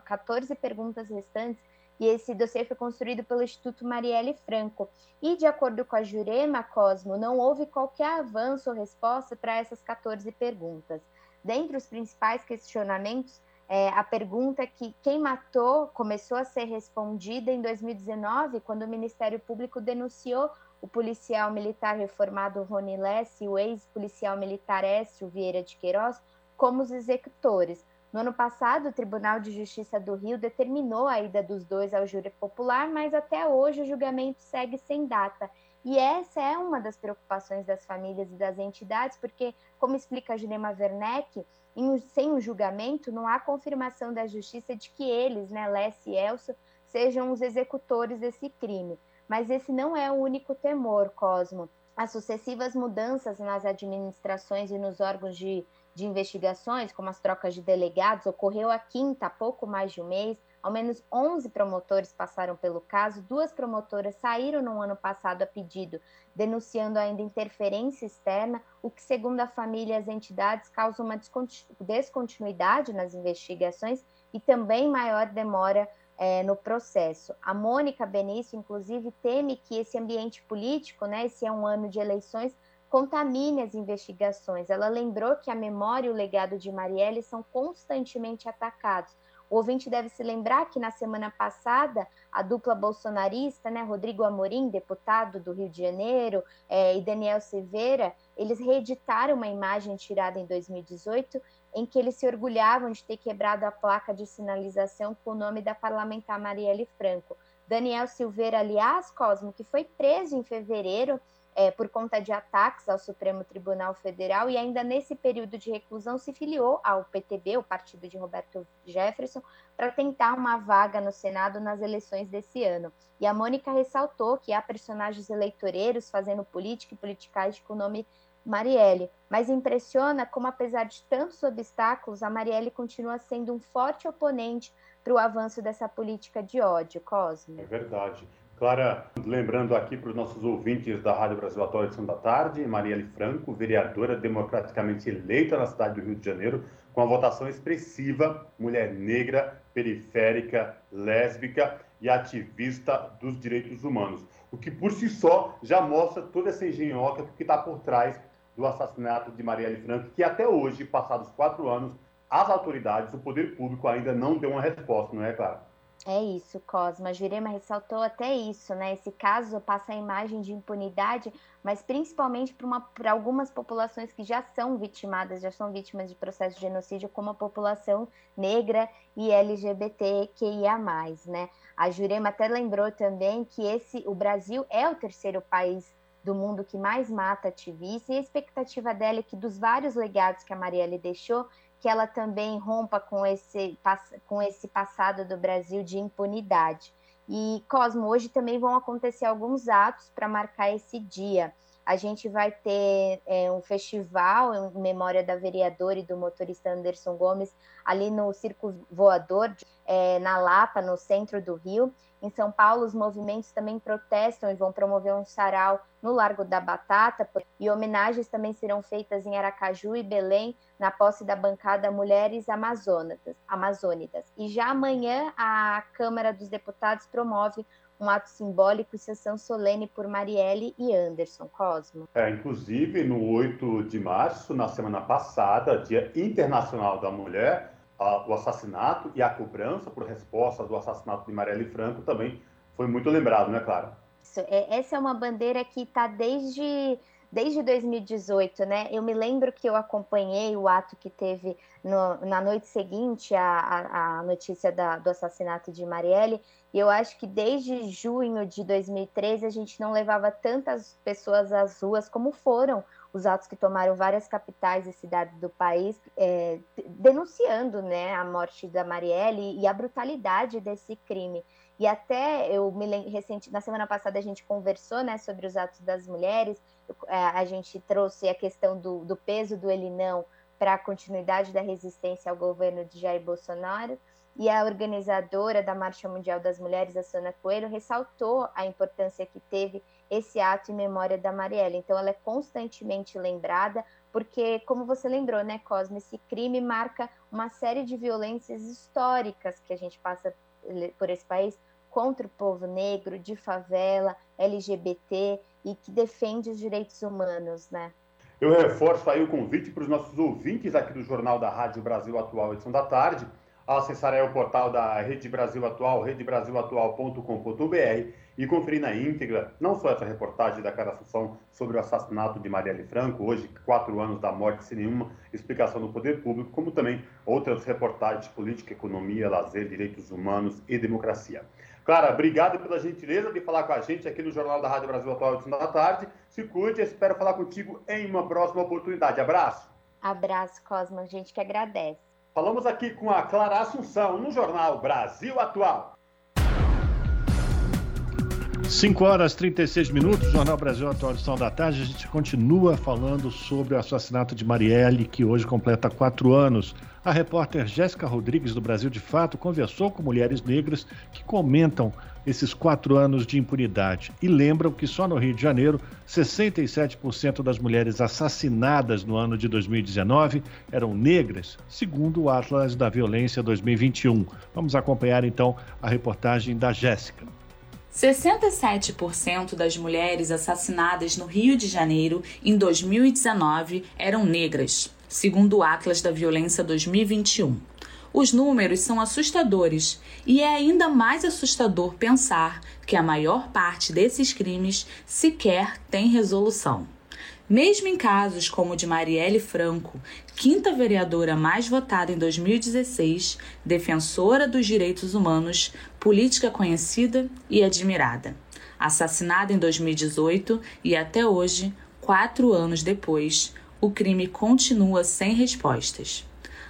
S18: 14 perguntas restantes, e esse dossiê foi construído pelo Instituto Marielle Franco. E, de acordo com a Jurema Cosmo, não houve qualquer avanço ou resposta para essas 14 perguntas. Dentre os principais questionamentos, é, a pergunta que quem matou começou a ser respondida em 2019, quando o Ministério Público denunciou o policial militar reformado Rony Less e o ex-policial militar Écio Vieira de Queiroz como os executores. No ano passado, o Tribunal de Justiça do Rio determinou a ida dos dois ao júri popular, mas até hoje o julgamento segue sem data. E essa é uma das preocupações das famílias e das entidades, porque, como explica Jurema Werneck, em, sem um julgamento, não há confirmação da justiça de que eles, né, Lessie e Elcio, sejam os executores desse crime. Mas esse não é o único temor, Cosmo. As sucessivas mudanças nas administrações e nos órgãos de, de investigações, como as trocas de delegados, ocorreu a quinta há pouco mais de um mês. Ao menos 11 promotores passaram pelo caso, duas promotoras saíram no ano passado a pedido, denunciando ainda interferência externa, o que, segundo a família e as entidades, causa uma descontinuidade nas investigações e também maior demora é, no processo. A Mônica Benício, inclusive, teme que esse ambiente político, né, esse é um ano de eleições, contamine as investigações. Ela lembrou que a memória e o legado de Marielle são constantemente atacados o ouvinte deve se lembrar que na semana passada a dupla bolsonarista, né, Rodrigo Amorim, deputado do Rio de Janeiro, é, e Daniel Silveira, eles reeditaram uma imagem tirada em 2018 em que eles se orgulhavam de ter quebrado a placa de sinalização com o nome da parlamentar Marielle Franco. Daniel Silveira, aliás, Cosmo, que foi preso em fevereiro é, por conta de ataques ao Supremo Tribunal Federal e ainda nesse período de reclusão se filiou ao PTB, o partido de Roberto Jefferson, para tentar uma vaga no Senado nas eleições desse ano. E a Mônica ressaltou que há personagens eleitoreiros fazendo política e politicagem com o nome Marielle, mas impressiona como, apesar de tantos obstáculos, a Marielle continua sendo um forte oponente para o avanço dessa política de ódio, Cosme.
S3: É verdade. Clara, lembrando aqui para os nossos ouvintes da Rádio Brasil Atual edição da tarde, Marielle Franco, vereadora democraticamente eleita na cidade do Rio de Janeiro, com a votação expressiva, mulher negra, periférica, lésbica e ativista dos direitos humanos. O que por si só já mostra toda essa engenhoca que está por trás do assassinato de Marielle Franco, que até hoje, passados quatro anos, as autoridades, o poder público ainda não deu uma resposta, não é, Clara?
S18: É isso, Cosma. Jurema ressaltou até isso, né? Esse caso passa a imagem de impunidade, mas principalmente para algumas populações que já são vitimadas, já são vítimas de processo de genocídio, como a população negra e LGBTQIA+, né? A Jurema até lembrou também que esse, o Brasil é o terceiro país do mundo que mais mata ativistas, e a expectativa dela é que dos vários legados que a Marielle deixou, que ela também rompa com esse, com esse passado do Brasil de impunidade. E, Cosmo, hoje também vão acontecer alguns atos para marcar esse dia. A gente vai ter é, um festival em memória da vereadora e do motorista Anderson Gomes ali no Circo Voador, é, na Lapa, no centro do Rio. Em São Paulo, os movimentos também protestam e vão promover um sarau no Largo da Batata, e homenagens também serão feitas em Aracaju e Belém, na posse da bancada Mulheres Amazônicas. E já amanhã, a Câmara dos Deputados promove um ato simbólico e sessão solene por Marielle e Anderson Cosmo.
S3: É, inclusive, no 8 de março, na semana passada, Dia Internacional da Mulher, a, o assassinato e a cobrança por resposta do assassinato de Marielle Franco também foi muito lembrado, né, Clara?
S18: Isso, é, essa é uma bandeira que está desde desde 2018, né? Eu me lembro que eu acompanhei o ato que teve no, na noite seguinte à notícia da, do assassinato de Marielle, e eu acho que desde junho de 2013 a gente não levava tantas pessoas às ruas como foram os atos que tomaram várias capitais e cidades do país, é, denunciando né, a morte da Marielle e a brutalidade desse crime. E até eu me lembro, recente, na semana passada a gente conversou né, sobre os atos das mulheres, é, a gente trouxe a questão do, do peso do ele não para a continuidade da resistência ao governo de Jair Bolsonaro. E a organizadora da Marcha Mundial das Mulheres, a Sana Coelho, ressaltou a importância que teve esse ato em memória da Marielle. Então, ela é constantemente lembrada, porque, como você lembrou, né, Cosme, esse crime marca uma série de violências históricas que a gente passa por esse país contra o povo negro, de favela, LGBT e que defende os direitos humanos, né?
S3: Eu reforço aí o convite para os nossos ouvintes aqui do Jornal da Rádio Brasil Atual, edição da tarde, acessar aí o portal da Rede Brasil Atual, redebrasilatual.com.br e conferir na íntegra não só essa reportagem da Cara Assunção sobre o assassinato de Marielle Franco, hoje quatro anos da morte sem nenhuma explicação do poder público, como também outras reportagens de política, economia, lazer, direitos humanos e democracia. Clara, obrigado pela gentileza de falar com a gente aqui no Jornal da Rádio Brasil Atual, da tarde. Se cuide, espero falar contigo em uma próxima oportunidade. Abraço.
S18: Abraço, Cosmo. A gente que agradece.
S3: Falamos aqui com a Clara Assunção no Jornal Brasil Atual.
S1: 5 horas e 36 minutos, Jornal Brasil Atual Edição da Tarde. A gente continua falando sobre o assassinato de Marielle, que hoje completa quatro anos. A repórter Jéssica Rodrigues, do Brasil de Fato, conversou com mulheres negras que comentam esses quatro anos de impunidade e lembram que só no Rio de Janeiro, 67% das mulheres assassinadas no ano de 2019 eram negras, segundo o Atlas da Violência 2021. Vamos acompanhar então a reportagem da Jéssica.
S19: 67% das mulheres assassinadas no Rio de Janeiro em 2019 eram negras, segundo o Atlas da Violência 2021. Os números são assustadores e é ainda mais assustador pensar que a maior parte desses crimes sequer tem resolução. Mesmo em casos como o de Marielle Franco, quinta vereadora mais votada em 2016, defensora dos direitos humanos, política conhecida e admirada. Assassinada em 2018 e até hoje, quatro anos depois, o crime continua sem respostas.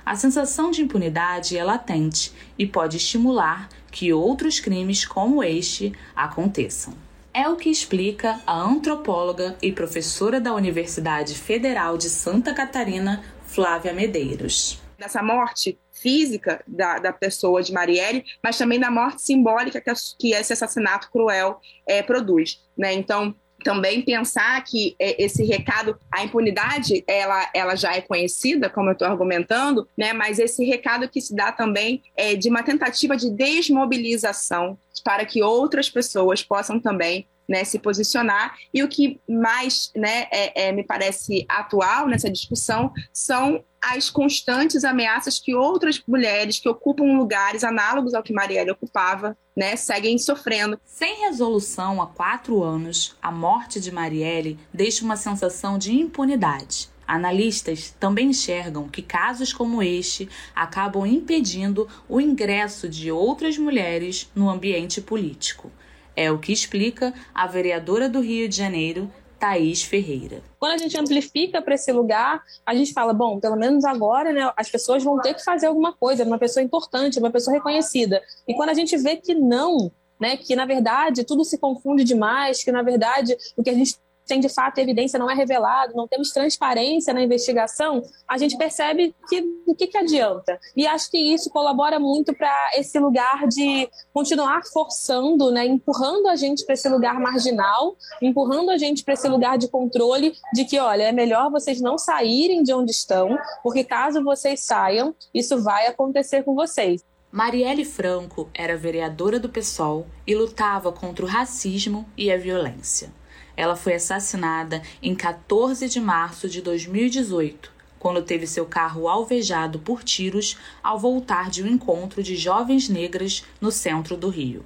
S19: A sensação de impunidade é latente e pode estimular que outros crimes como este aconteçam. É o que explica a antropóloga e professora da Universidade Federal de Santa Catarina, Flávia Medeiros.
S20: Dessa morte física da, da pessoa de Marielle, mas também da morte simbólica que, que esse assassinato cruel é, produz. Né? Então, também pensar que é, esse recado, a impunidade, ela, ela já é conhecida, como eu estou argumentando, né? mas esse recado que se dá também é de uma tentativa de desmobilização para que outras pessoas possam também né, se posicionar. E o que mais né, é, é, me parece atual nessa discussão são as constantes ameaças que outras mulheres que ocupam lugares análogos ao que Marielle ocupava né, seguem sofrendo.
S19: Sem resolução há quatro anos, a morte de Marielle deixa uma sensação de impunidade. Analistas também enxergam que casos como este acabam impedindo o ingresso de outras mulheres no ambiente político. É o que explica a vereadora do Rio de Janeiro, Thaís Ferreira.
S21: Quando a gente amplifica para esse lugar, a gente fala, bom, pelo menos agora, né, as pessoas vão ter que fazer alguma coisa, uma pessoa importante, uma pessoa reconhecida. E quando a gente vê que não, né, que na verdade tudo se confunde demais, que na verdade o que a gente tem de fato evidência não é revelado, não temos transparência na investigação, a gente percebe que o que, que adianta. E acho que isso colabora muito para esse lugar de continuar forçando, né, empurrando a gente para esse lugar marginal, empurrando a gente para esse lugar de controle, de que, olha, é melhor vocês não saírem de onde estão, porque caso vocês saiam, isso vai acontecer com vocês.
S19: Marielle Franco era vereadora do PSOL e lutava contra o racismo e a violência. Ela foi assassinada em 14 de março de 2018, quando teve seu carro alvejado por tiros ao voltar de um encontro de jovens negras no centro do Rio.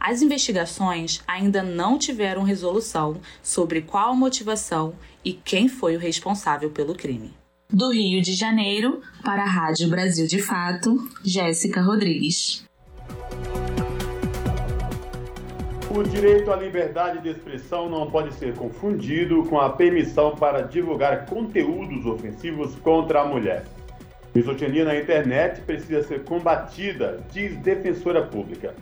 S19: As investigações ainda não tiveram resolução sobre qual a motivação e quem foi o responsável pelo crime. Do Rio de Janeiro, para a Rádio Brasil de Fato, Jéssica Rodrigues.
S3: O direito à liberdade de expressão não pode ser confundido com a permissão para divulgar conteúdos ofensivos contra a mulher. Misoginia na internet precisa ser combatida, diz defensora pública.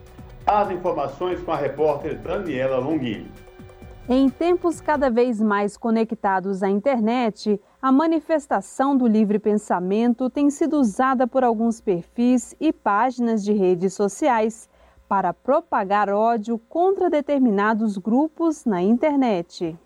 S3: As informações com a repórter Daniela Longini.
S22: Em tempos cada vez mais conectados à internet, a manifestação do livre pensamento tem sido usada por alguns perfis e páginas de redes sociais para propagar ódio contra determinados grupos na internet.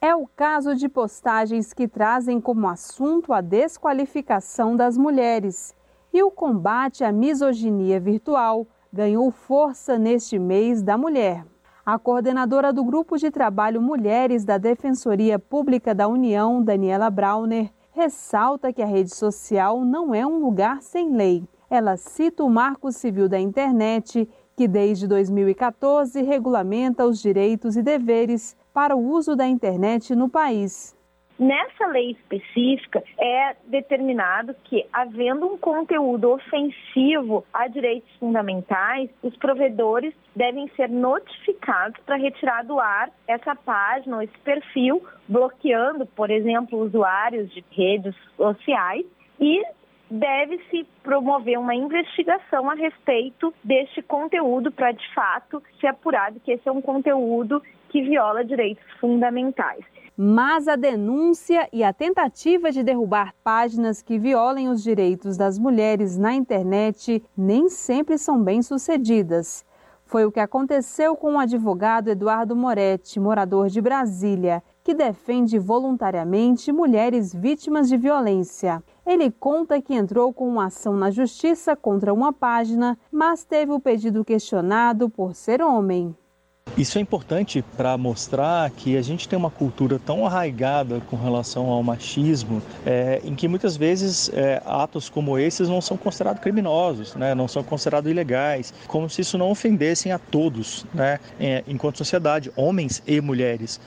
S22: É o caso de postagens que trazem como assunto a desqualificação das mulheres. E o combate à misoginia virtual ganhou força neste mês da mulher. A coordenadora do Grupo de Trabalho Mulheres da Defensoria Pública da União, Daniela Brauner, ressalta que a rede social não é um lugar sem lei. Ela cita o Marco Civil da Internet que desde 2014 regulamenta os direitos e deveres para o uso da internet no país.
S23: Nessa lei específica, é determinado que, havendo um conteúdo ofensivo a direitos fundamentais, os provedores devem ser notificados para retirar do ar essa página ou esse perfil, bloqueando, por exemplo, usuários de redes sociais e deve-se promover uma investigação a respeito deste conteúdo para, de fato, ser apurado que esse é um conteúdo que viola direitos fundamentais.
S22: Mas a denúncia e a tentativa de derrubar páginas que violem os direitos das mulheres na internet nem sempre são bem-sucedidas. Foi o que aconteceu com o advogado Eduardo Moretti, morador de Brasília, que defende voluntariamente mulheres vítimas de violência. Ele conta que entrou com uma ação na justiça contra uma página, mas teve o pedido questionado por ser homem.
S24: Isso é importante para mostrar que a gente tem uma cultura tão arraigada com relação ao machismo, é, em que muitas vezes é, atos como esses não são considerados criminosos, né, não são considerados ilegais, como se isso não ofendessem a todos, né, é, enquanto sociedade, homens e mulheres.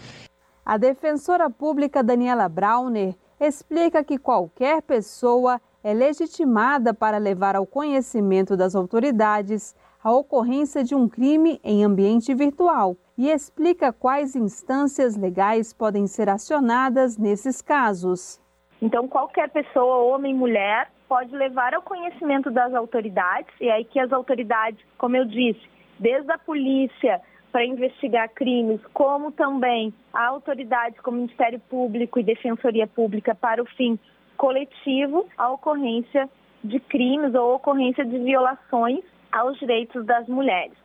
S22: A defensora pública Daniela Brauner explica que qualquer pessoa é legitimada para levar ao conhecimento das autoridades a ocorrência de um crime em ambiente virtual e explica quais instâncias legais podem ser acionadas nesses casos.
S23: Então, qualquer pessoa, homem, mulher, pode levar ao conhecimento das autoridades, e aí que as autoridades, como eu disse, desde a polícia para investigar crimes, como também a autoridade como Ministério Público e Defensoria Pública para o fim coletivo, a ocorrência de crimes ou ocorrência de violações aos direitos das mulheres.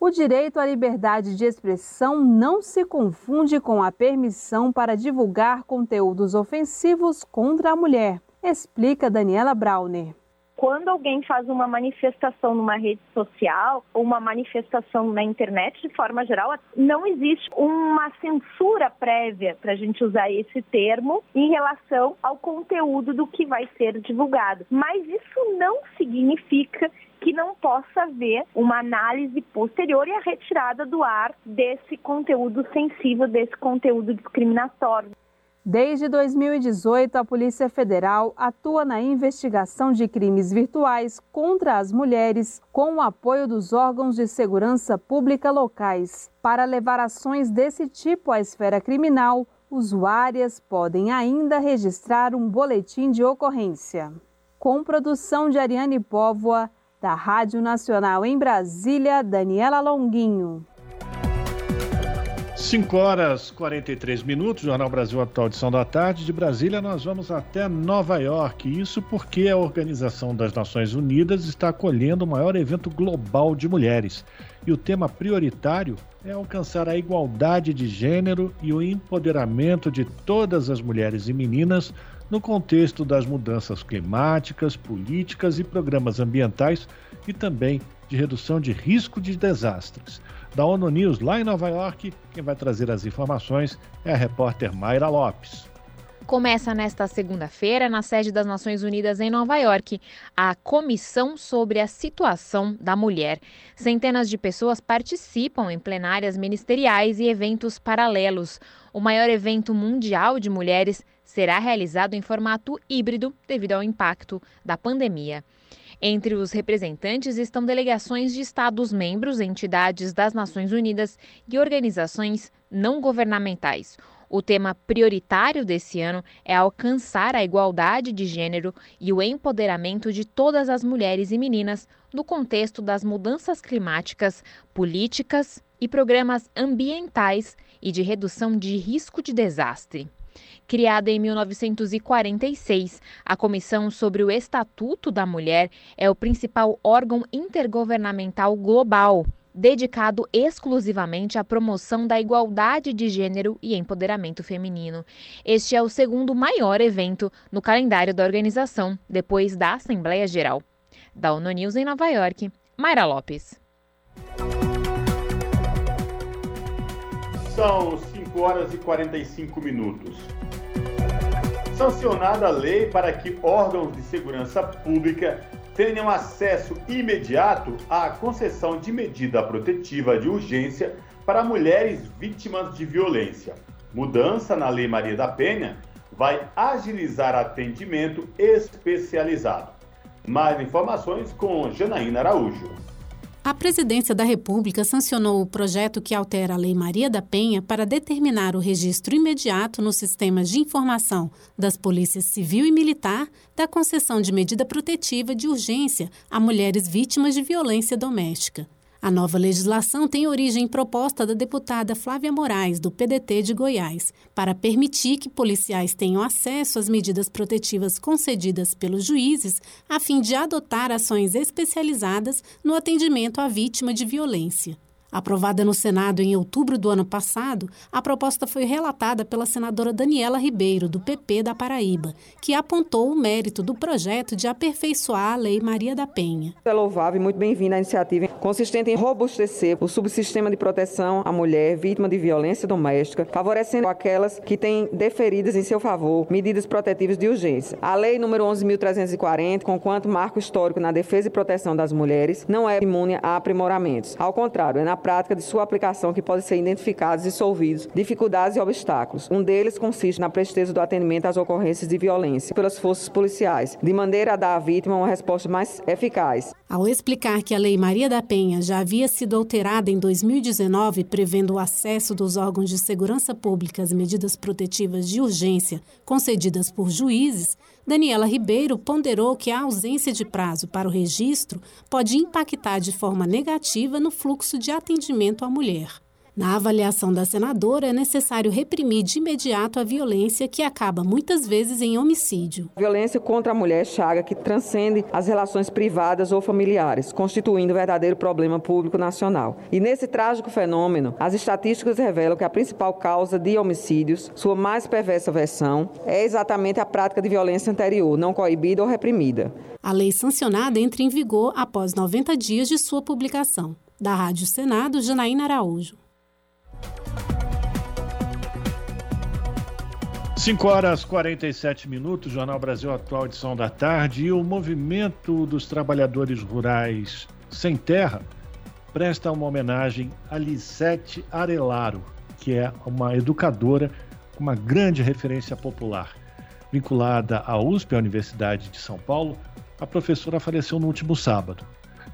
S22: O direito à liberdade de expressão não se confunde com a permissão para divulgar conteúdos ofensivos contra a mulher, explica Daniela Brauner
S23: quando alguém faz uma manifestação numa rede social ou uma manifestação na internet, de forma geral, não existe uma censura prévia, para a gente usar esse termo, em relação ao conteúdo do que vai ser divulgado. Mas isso não significa que não possa haver uma análise posterior e a retirada do ar desse conteúdo sensível, desse conteúdo discriminatório.
S22: Desde 2018, a Polícia Federal atua na investigação de crimes virtuais contra as mulheres com o apoio dos órgãos de segurança pública locais. Para levar ações desse tipo à esfera criminal, usuárias podem ainda registrar um boletim de ocorrência. Com produção de Ariane Póvoa, da Rádio Nacional em Brasília, Daniela Longuinho.
S1: 5 horas 43 minutos, Jornal Brasil Atual, edição da tarde. De Brasília, nós vamos até Nova York. Isso porque a Organização das Nações Unidas está acolhendo o maior evento global de mulheres. E o tema prioritário é alcançar a igualdade de gênero e o empoderamento de todas as mulheres e meninas no contexto das mudanças climáticas, políticas e programas ambientais e também de redução de risco de desastres da ONU News lá em Nova York. Quem vai trazer as informações é a repórter Mayra Lopes.
S25: Começa nesta segunda-feira, na sede das Nações Unidas em Nova York, a Comissão sobre a Situação da Mulher. Centenas de pessoas participam em plenárias ministeriais e eventos paralelos. O maior evento mundial de mulheres será realizado em formato híbrido devido ao impacto da pandemia. Entre os representantes estão delegações de Estados-membros, entidades das Nações Unidas e organizações não governamentais. O tema prioritário desse ano é alcançar a igualdade de gênero e o empoderamento de todas as mulheres e meninas no contexto das mudanças climáticas, políticas e programas ambientais e de redução de risco de desastre. Criada em 1946, a Comissão sobre o Estatuto da Mulher é o principal órgão intergovernamental global dedicado exclusivamente à promoção da igualdade de gênero e empoderamento feminino. Este é o segundo maior evento no calendário da organização, depois da Assembleia Geral. Da ONU News em Nova York, Mayra Lopes.
S3: São 5 horas e 45 minutos. Sancionada a lei para que órgãos de segurança pública tenham acesso imediato à concessão de medida protetiva de urgência para mulheres vítimas de violência. Mudança na Lei Maria da Penha vai agilizar atendimento especializado. Mais informações com Janaína Araújo.
S26: A Presidência da República sancionou o projeto que altera a Lei Maria da Penha para determinar o registro imediato nos sistemas de informação das polícias civil e militar da concessão de medida protetiva de urgência a mulheres vítimas de violência doméstica. A nova legislação tem origem em proposta da deputada Flávia Moraes, do PDT de Goiás, para permitir que policiais tenham acesso às medidas protetivas concedidas pelos juízes, a fim de adotar ações especializadas no atendimento à vítima de violência. Aprovada no Senado em outubro do ano passado, a proposta foi relatada pela senadora Daniela Ribeiro, do PP da Paraíba, que apontou o mérito do projeto de aperfeiçoar a Lei Maria da Penha.
S27: É louvável e muito bem-vinda a iniciativa consistente em robustecer o subsistema de proteção à mulher vítima de violência doméstica, favorecendo aquelas que têm deferidas em seu favor medidas protetivas de urgência. A Lei número 11.340, com quanto marco histórico na defesa e proteção das mulheres, não é imune a aprimoramentos. Ao contrário, é na prática de sua aplicação que podem ser identificados e solvidos dificuldades e obstáculos. Um deles consiste na presteza do atendimento às ocorrências de violência pelas forças policiais, de maneira a dar à vítima uma resposta mais eficaz.
S26: Ao explicar que a Lei Maria da Penha já havia sido alterada em 2019, prevendo o acesso dos órgãos de segurança pública às medidas protetivas de urgência concedidas por juízes, Daniela Ribeiro ponderou que a ausência de prazo para o registro pode impactar de forma negativa no fluxo de atendimento à mulher. Na avaliação da senadora, é necessário reprimir de imediato a violência que acaba muitas vezes em homicídio.
S27: Violência contra a mulher chaga que transcende as relações privadas ou familiares, constituindo um verdadeiro problema público nacional. E nesse trágico fenômeno, as estatísticas revelam que a principal causa de homicídios, sua mais perversa versão, é exatamente a prática de violência anterior, não coibida ou reprimida.
S26: A lei sancionada entra em vigor após 90 dias de sua publicação. Da Rádio Senado, Janaína Araújo.
S1: 5 horas 47 minutos, Jornal Brasil Atual, edição da tarde. E o movimento dos trabalhadores rurais sem terra presta uma homenagem a Lisete Arelaro, que é uma educadora com uma grande referência popular. Vinculada à USP, a Universidade de São Paulo, a professora faleceu no último sábado.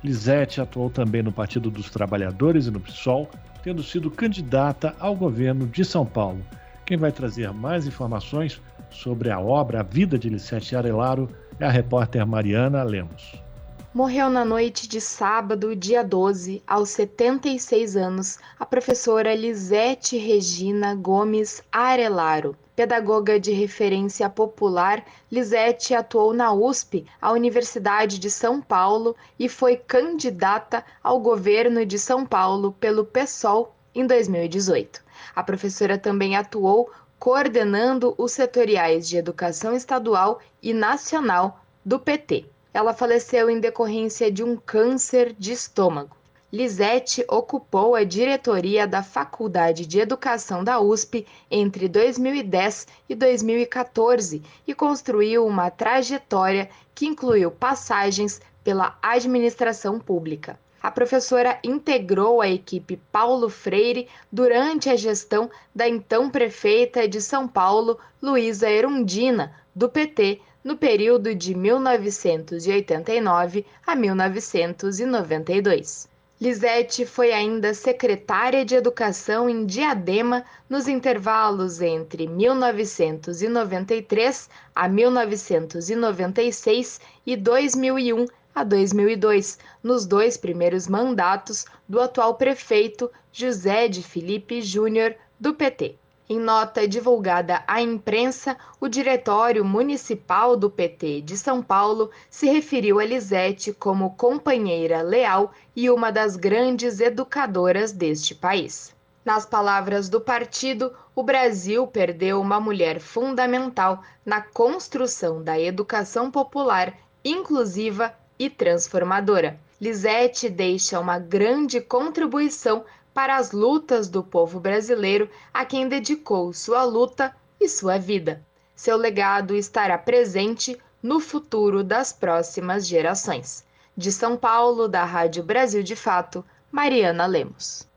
S1: Lisete atuou também no Partido dos Trabalhadores e no PSOL, tendo sido candidata ao governo de São Paulo. Quem vai trazer mais informações sobre a obra A Vida de Licete Arelaro é a repórter Mariana Lemos.
S28: Morreu na noite de sábado, dia 12, aos 76 anos, a professora Lisete Regina Gomes Arelaro. Pedagoga de referência popular, Lisete atuou na USP, a Universidade de São Paulo, e foi candidata ao governo de São Paulo pelo PSOL em 2018. A professora também atuou coordenando os setoriais de educação estadual e nacional do PT. Ela faleceu em decorrência de um câncer de estômago. Lisete ocupou a diretoria da Faculdade de Educação da USP entre 2010 e 2014 e construiu uma trajetória que incluiu passagens pela administração pública. A professora integrou a equipe Paulo Freire durante a gestão da então prefeita de São Paulo, Luísa Erundina, do PT, no período de 1989 a 1992. Lisete foi ainda secretária de Educação em Diadema nos intervalos entre 1993 a 1996 e 2001 a 2002, nos dois primeiros mandatos do atual prefeito José de Felipe Júnior, do PT. Em nota divulgada à imprensa, o Diretório Municipal do PT de São Paulo se referiu a Lisete como companheira leal e uma das grandes educadoras deste país. Nas palavras do partido, o Brasil perdeu uma mulher fundamental na construção da educação popular, inclusiva e transformadora. Lisete deixa uma grande contribuição para as lutas do povo brasileiro a quem dedicou sua luta e sua vida. Seu legado estará presente no futuro das próximas gerações. De São Paulo, da Rádio Brasil de Fato, Mariana Lemos.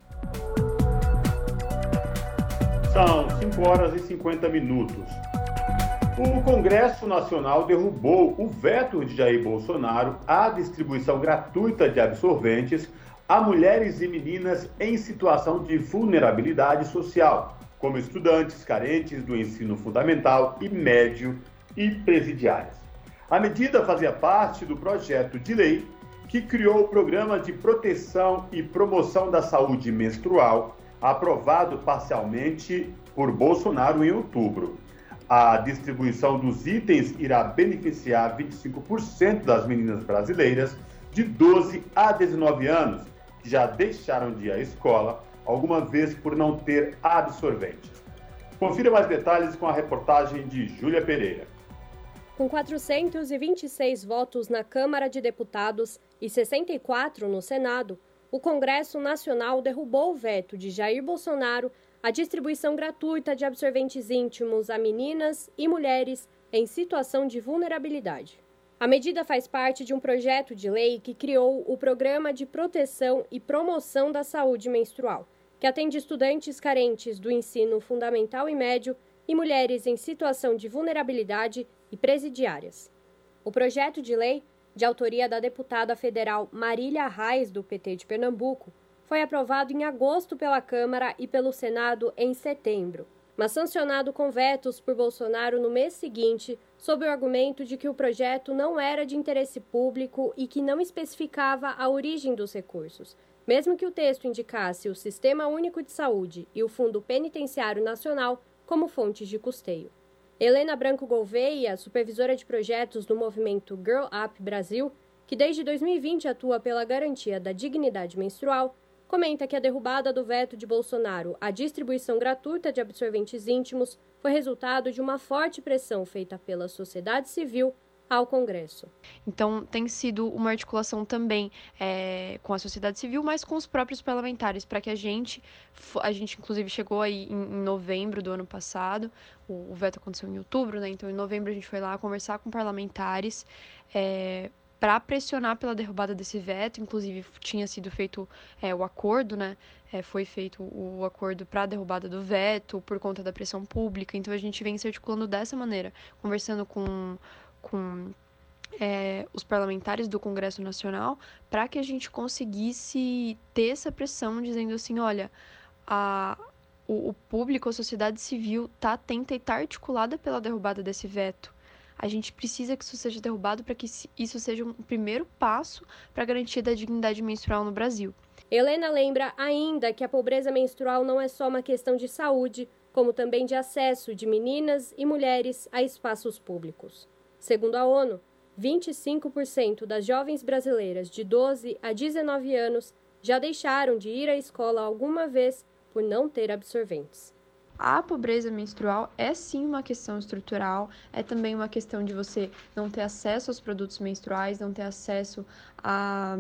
S3: São 5 horas e 50 minutos. O Congresso Nacional derrubou o veto de Jair Bolsonaro à distribuição gratuita de absorventes a mulheres e meninas em situação de vulnerabilidade social, como estudantes carentes do ensino fundamental e médio e presidiárias. A medida fazia parte do projeto de lei que criou o Programa de Proteção e Promoção da Saúde Menstrual, aprovado parcialmente por Bolsonaro em outubro. A distribuição dos itens irá beneficiar 25% das meninas brasileiras de 12 a 19 anos já deixaram de ir à escola, alguma vez por não ter absorvente. Confira mais detalhes com a reportagem de Júlia Pereira.
S29: Com 426 votos na Câmara de Deputados e 64 no Senado, o Congresso Nacional derrubou o veto de Jair Bolsonaro à distribuição gratuita de absorventes íntimos a meninas e mulheres em situação de vulnerabilidade. A medida faz parte de um projeto de lei que criou o Programa de Proteção e Promoção da Saúde Menstrual, que atende estudantes carentes do ensino fundamental e médio e mulheres em situação de vulnerabilidade e presidiárias. O projeto de lei, de autoria da deputada federal Marília Reis, do PT de Pernambuco, foi aprovado em agosto pela Câmara e pelo Senado em setembro, mas sancionado com vetos por Bolsonaro no mês seguinte sob o argumento de que o projeto não era de interesse público e que não especificava a origem dos recursos, mesmo que o texto indicasse o Sistema Único de Saúde e o Fundo Penitenciário Nacional como fontes de custeio. Helena Branco Gouveia, supervisora de projetos do movimento Girl Up Brasil, que desde 2020 atua pela garantia da dignidade menstrual, comenta que a derrubada do veto de Bolsonaro à distribuição gratuita de absorventes íntimos foi resultado de uma forte pressão feita pela sociedade civil ao Congresso.
S30: Então, tem sido uma articulação também é, com a sociedade civil, mas com os próprios parlamentares, para que a gente, a gente inclusive chegou aí em, em novembro do ano passado, o, o, veto aconteceu em outubro, né? Então, em novembro a gente foi lá conversar com parlamentares é, para pressionar pela derrubada desse veto, inclusive tinha sido feito é, o acordo, né? É, foi feito o acordo para a derrubada do veto por conta da pressão pública. Então a gente vem se articulando dessa maneira, conversando com, com é, os parlamentares do Congresso Nacional para que a gente conseguisse ter essa pressão, dizendo assim, olha, a, o, o público, a sociedade civil está atenta e está articulada pela derrubada desse veto. A gente precisa que isso seja derrubado para que isso seja um primeiro passo para a garantia da dignidade menstrual no Brasil.
S29: Helena lembra ainda que a pobreza menstrual não é só uma questão de saúde, como também de acesso de meninas e mulheres a espaços públicos. Segundo a ONU, 25% das jovens brasileiras de 12 a 19 anos já deixaram de ir à escola alguma vez por não ter absorventes.
S30: A pobreza menstrual é sim uma questão estrutural, é também uma questão de você não ter acesso aos produtos menstruais, não ter acesso a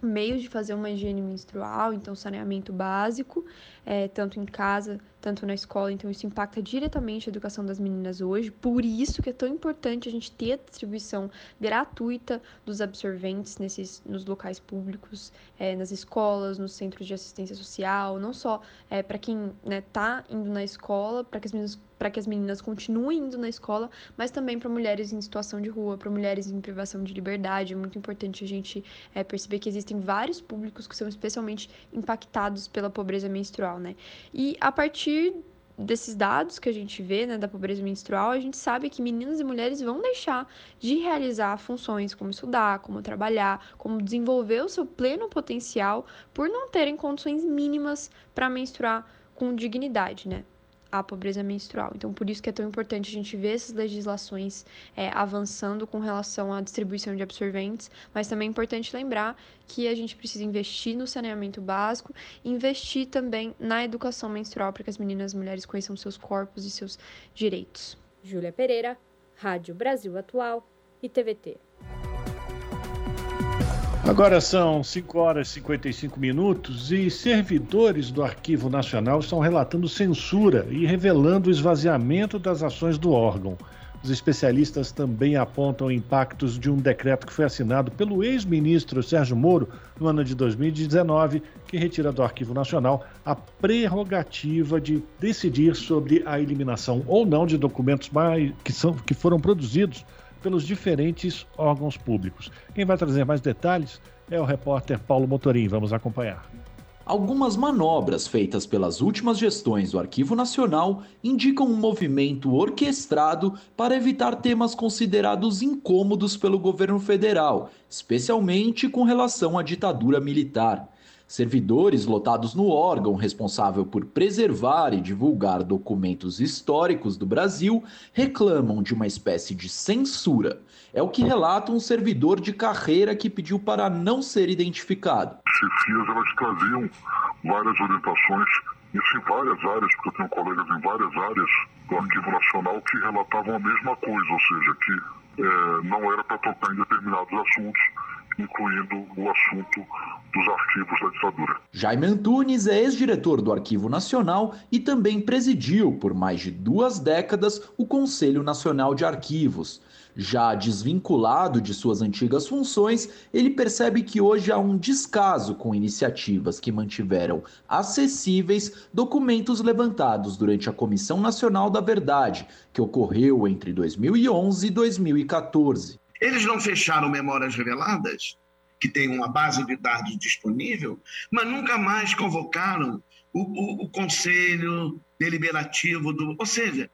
S30: meios de fazer uma higiene menstrual, então saneamento básico. É, tanto em casa, tanto na escola, então isso impacta diretamente a educação das meninas hoje. Por isso que é tão importante a gente ter a distribuição gratuita dos absorventes nesses, nos locais públicos, é, nas escolas, nos centros de assistência social, não só é, para quem está né, tá indo na escola, para que as meninas para que as meninas continuem indo na escola, mas também para mulheres em situação de rua, para mulheres em privação de liberdade. É muito importante a gente é, perceber que existem vários públicos que são especialmente impactados pela pobreza menstrual, né? E a partir desses dados que a gente vê, né, da pobreza menstrual, a gente sabe que meninas e mulheres vão deixar de realizar funções como estudar, como trabalhar, como desenvolver o seu pleno potencial por não terem condições mínimas para menstruar com dignidade, né? A pobreza menstrual. Então, por isso que é tão importante a gente ver essas legislações é, avançando com relação à distribuição de absorventes, mas também é importante lembrar que a gente precisa investir no saneamento básico, investir também na educação menstrual para que as meninas e as mulheres conheçam seus corpos e seus direitos.
S29: Júlia Pereira, Rádio Brasil Atual e TVT.
S1: Agora são 5 horas e 55 minutos e servidores do Arquivo Nacional estão relatando censura e revelando o esvaziamento das ações do órgão. Os especialistas também apontam impactos de um decreto que foi assinado pelo ex-ministro Sérgio Moro no ano de 2019, que retira do Arquivo Nacional a prerrogativa de decidir sobre a eliminação ou não de documentos que, são, que foram produzidos pelos diferentes órgãos públicos. Quem vai trazer mais detalhes é o repórter Paulo Motorim. Vamos acompanhar.
S7: Algumas manobras feitas pelas últimas gestões do Arquivo Nacional indicam um movimento orquestrado para evitar temas considerados incômodos pelo governo federal, especialmente com relação à ditadura militar. Servidores lotados no órgão responsável por preservar e divulgar documentos históricos do Brasil reclamam de uma espécie de censura. É o que relata um servidor de carreira que pediu para não ser identificado.
S31: Chefias elas traziam várias orientações, isso em várias áreas, porque eu tenho colegas em várias áreas do Arquivo Nacional que relatavam a mesma coisa, ou seja, que é, não era para tocar em determinados assuntos incluindo o assunto dos arquivos da ditadura.
S7: Jaime Antunes é ex-diretor do Arquivo Nacional e também presidiu por mais de duas décadas o Conselho Nacional de Arquivos. Já desvinculado de suas antigas funções, ele percebe que hoje há um descaso com iniciativas que mantiveram acessíveis documentos levantados durante a Comissão Nacional da Verdade, que ocorreu entre 2011 e 2014.
S32: Eles não fecharam memórias reveladas, que tem uma base de dados disponível, mas nunca mais convocaram o, o, o conselho deliberativo do. Ou seja,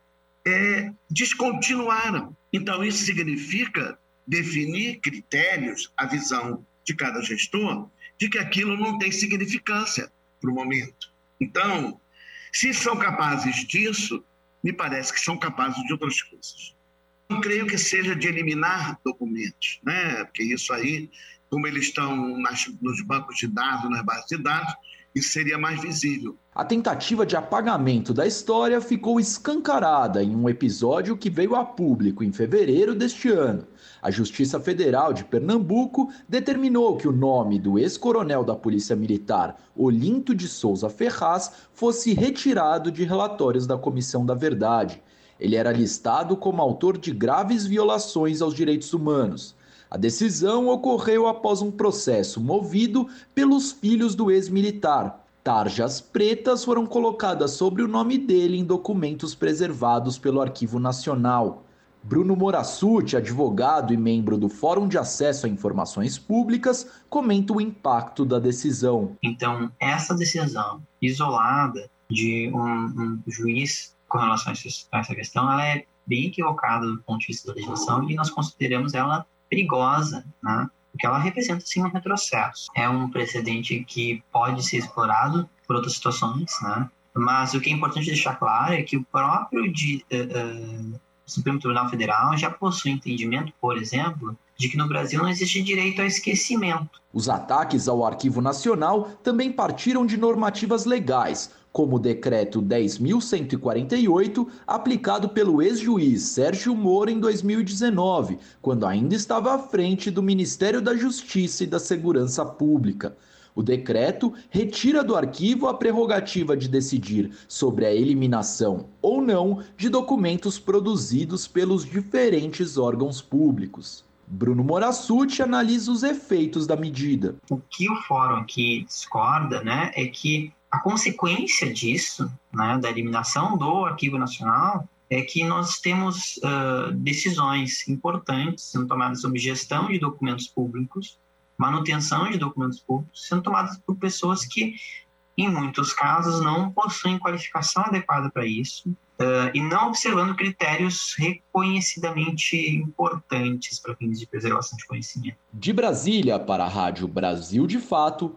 S32: é, descontinuaram. Então, isso significa definir critérios, a visão de cada gestor, de que aquilo não tem significância para o momento. Então, se são capazes disso, me parece que são capazes de outras coisas. Não creio que seja de eliminar documentos, né? porque isso aí, como eles estão nas, nos bancos de dados, nas bases de dados, isso seria mais visível.
S7: A tentativa de apagamento da história ficou escancarada em um episódio que veio a público em fevereiro deste ano. A Justiça Federal de Pernambuco determinou que o nome do ex-coronel da Polícia Militar, Olinto de Souza Ferraz, fosse retirado de relatórios da Comissão da Verdade. Ele era listado como autor de graves violações aos direitos humanos. A decisão ocorreu após um processo movido pelos filhos do ex-militar. Tarjas pretas foram colocadas sobre o nome dele em documentos preservados pelo Arquivo Nacional. Bruno Morassuti, advogado e membro do Fórum de Acesso a Informações Públicas, comenta o impacto da decisão.
S33: Então, essa decisão isolada de um, um juiz com relação a essa questão, ela é bem equivocada do ponto de vista da legislação e nós consideramos ela perigosa, né? porque ela representa sim um retrocesso. É um precedente que pode ser explorado por outras situações, né? mas o que é importante deixar claro é que o próprio de, uh, uh, Supremo Tribunal Federal já possui entendimento, por exemplo, de que no Brasil não existe direito ao esquecimento.
S7: Os ataques ao Arquivo Nacional também partiram de normativas legais, como o decreto 10.148, aplicado pelo ex-juiz Sérgio Moro em 2019, quando ainda estava à frente do Ministério da Justiça e da Segurança Pública. O decreto retira do arquivo a prerrogativa de decidir sobre a eliminação ou não de documentos produzidos pelos diferentes órgãos públicos. Bruno Morassuti analisa os efeitos da medida.
S33: O que o fórum aqui discorda né, é que a consequência disso, né, da eliminação do Arquivo Nacional, é que nós temos uh, decisões importantes sendo tomadas sobre gestão de documentos públicos manutenção de documentos públicos sendo tomadas por pessoas que, em muitos casos, não possuem qualificação adequada para isso uh, e não observando critérios reconhecidamente importantes para fins de preservação de conhecimento.
S7: De Brasília, para a Rádio Brasil de Fato,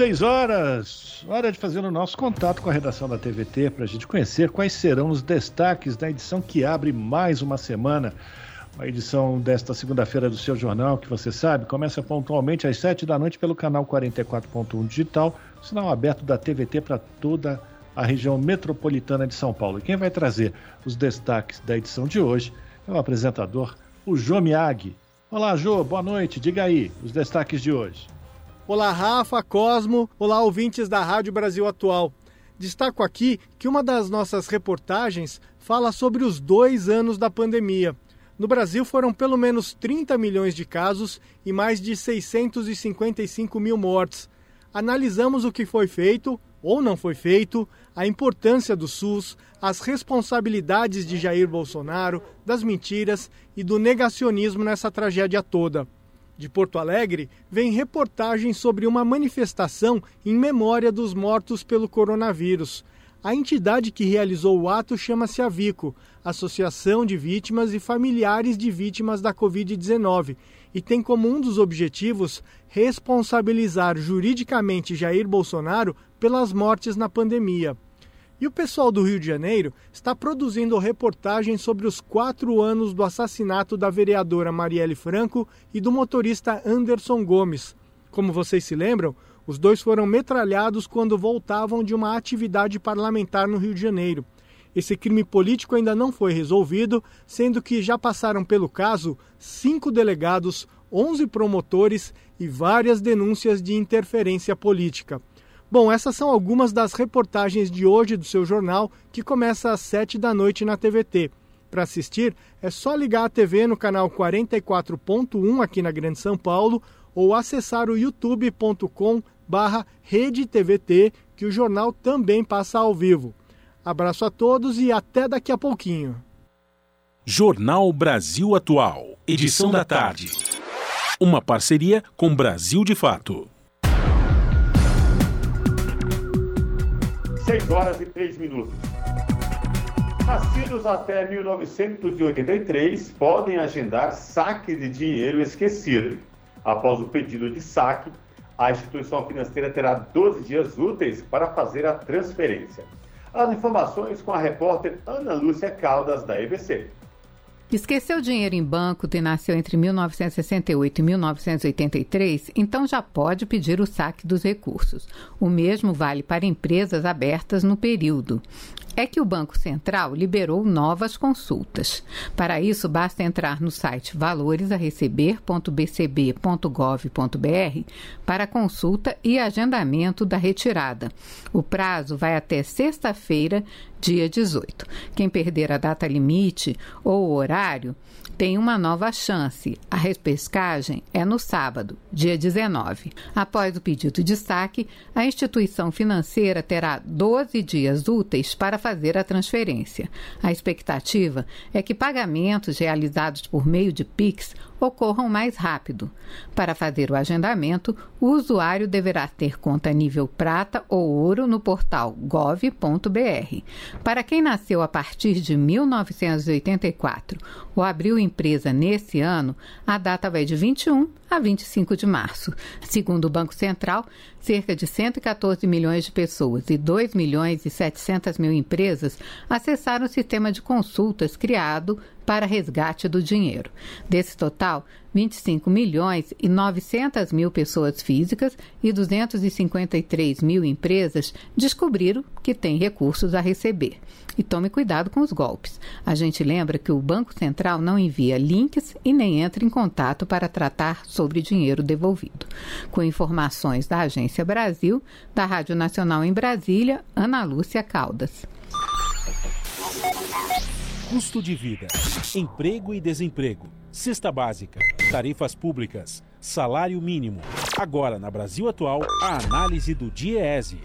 S1: Seis horas, hora de fazer o nosso contato com a redação da TVT para a gente conhecer quais serão os destaques da edição que abre mais uma semana. A edição desta segunda-feira do seu jornal, que você sabe, começa pontualmente às sete da noite pelo canal 44.1 digital, sinal aberto da TVT para toda a região metropolitana de São Paulo. E quem vai trazer os destaques da edição de hoje é o apresentador, o Jô Miyagi. Olá, Jô, boa noite. Diga aí os destaques de hoje.
S34: Olá, Rafa, Cosmo, olá, ouvintes da Rádio Brasil Atual. Destaco aqui que uma das nossas reportagens fala sobre os dois anos da pandemia. No Brasil foram pelo menos 30 milhões de casos e mais de 655 mil mortes. Analisamos o que foi feito ou não foi feito, a importância do SUS, as responsabilidades de Jair Bolsonaro, das mentiras e do negacionismo nessa tragédia toda de Porto Alegre, vem reportagem sobre uma manifestação em memória dos mortos pelo coronavírus. A entidade que realizou o ato chama-se Avico, Associação de Vítimas e Familiares de Vítimas da Covid-19, e tem como um dos objetivos responsabilizar juridicamente Jair Bolsonaro pelas mortes na pandemia. E o pessoal do Rio de Janeiro está produzindo reportagem sobre os quatro anos do assassinato da vereadora Marielle Franco e do motorista Anderson Gomes. Como vocês se lembram, os dois foram metralhados quando voltavam de uma atividade parlamentar no Rio de Janeiro. Esse crime político ainda não foi resolvido, sendo que já passaram pelo caso cinco delegados, onze promotores e várias denúncias de interferência política. Bom, essas são algumas das reportagens de hoje do seu jornal, que começa às 7 da noite na TVT. Para assistir, é só ligar a TV no canal 44.1 aqui na Grande São Paulo ou acessar o youtube.com barra que o jornal também passa ao vivo. Abraço a todos e até daqui a pouquinho.
S8: Jornal Brasil Atual, edição da tarde. Uma parceria com Brasil de Fato.
S3: 6 horas e 3 minutos. Nascidos até 1983 podem agendar saque de dinheiro esquecido. Após o pedido de saque, a instituição financeira terá 12 dias úteis para fazer a transferência. As informações com a repórter Ana Lúcia Caldas, da EBC.
S35: Esqueceu dinheiro em banco e nasceu entre 1968 e 1983, então já pode pedir o saque dos recursos. O mesmo vale para empresas abertas no período é que o Banco Central liberou novas consultas. Para isso, basta entrar no site valoresareceber.bcb.gov.br para consulta e agendamento da retirada. O prazo vai até sexta-feira, dia 18. Quem perder a data limite ou o horário tem uma nova chance. A repescagem é no sábado, dia 19. Após o pedido de saque, a instituição financeira terá 12 dias úteis para fazer a transferência. A expectativa é que pagamentos realizados por meio de Pix ocorram mais rápido. Para fazer o agendamento, o usuário deverá ter conta nível prata ou ouro no portal gov.br. Para quem nasceu a partir de 1984 ou abriu empresa nesse ano, a data vai de 21 a 25 de março. Segundo o Banco Central, cerca de 114 milhões de pessoas e 2 milhões e 700 mil empresas acessaram o sistema de consultas criado para resgate do dinheiro. Desse total, 25 milhões e 900 mil pessoas físicas e 253 mil empresas descobriram que têm recursos a receber. E tome cuidado com os golpes. A gente lembra que o Banco Central não envia links e nem entra em contato para tratar sobre dinheiro devolvido. Com informações da Agência Brasil, da Rádio Nacional em Brasília, Ana Lúcia Caldas.
S8: Custo de vida, emprego e desemprego, cesta básica, tarifas públicas, salário mínimo. Agora, na Brasil Atual, a análise do DIEESE.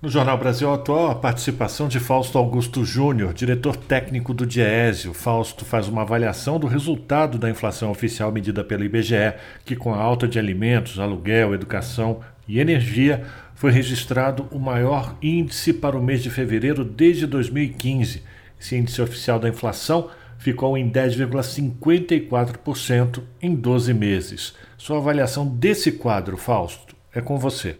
S1: No Jornal Brasil Atual, a participação de Fausto Augusto Júnior, diretor técnico do Diese. O Fausto faz uma avaliação do resultado da inflação oficial medida pelo IBGE, que com a alta de alimentos, aluguel, educação e energia, foi registrado o maior índice para o mês de fevereiro desde 2015 esse índice oficial da inflação ficou em 10,54% em 12 meses. Sua avaliação desse quadro, Fausto, é com você.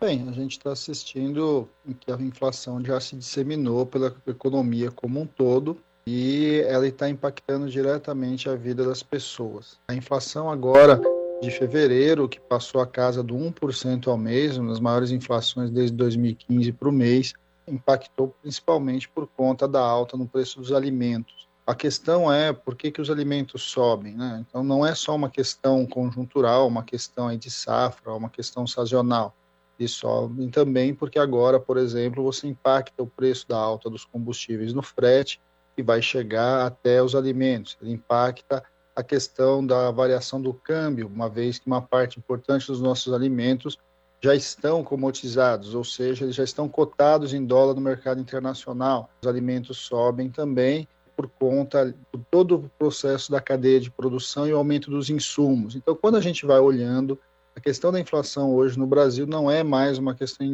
S36: Bem, a gente está assistindo que a inflação já se disseminou pela economia como um todo e ela está impactando diretamente a vida das pessoas. A inflação agora de fevereiro, que passou a casa do 1% ao mês, uma das maiores inflações desde 2015 para o mês, impactou principalmente por conta da alta no preço dos alimentos. A questão é por que, que os alimentos sobem, né? Então não é só uma questão conjuntural, uma questão de safra, uma questão sazonal. E sobem também porque agora, por exemplo, você impacta o preço da alta dos combustíveis no frete e vai chegar até os alimentos. Ele impacta a questão da variação do câmbio, uma vez que uma parte importante dos nossos alimentos já estão comotizados, ou seja, eles já estão cotados em dólar no mercado internacional. Os alimentos sobem também por conta de todo o processo da cadeia de produção e o aumento dos insumos. Então, quando a gente vai olhando, a questão da inflação hoje no Brasil não é mais uma questão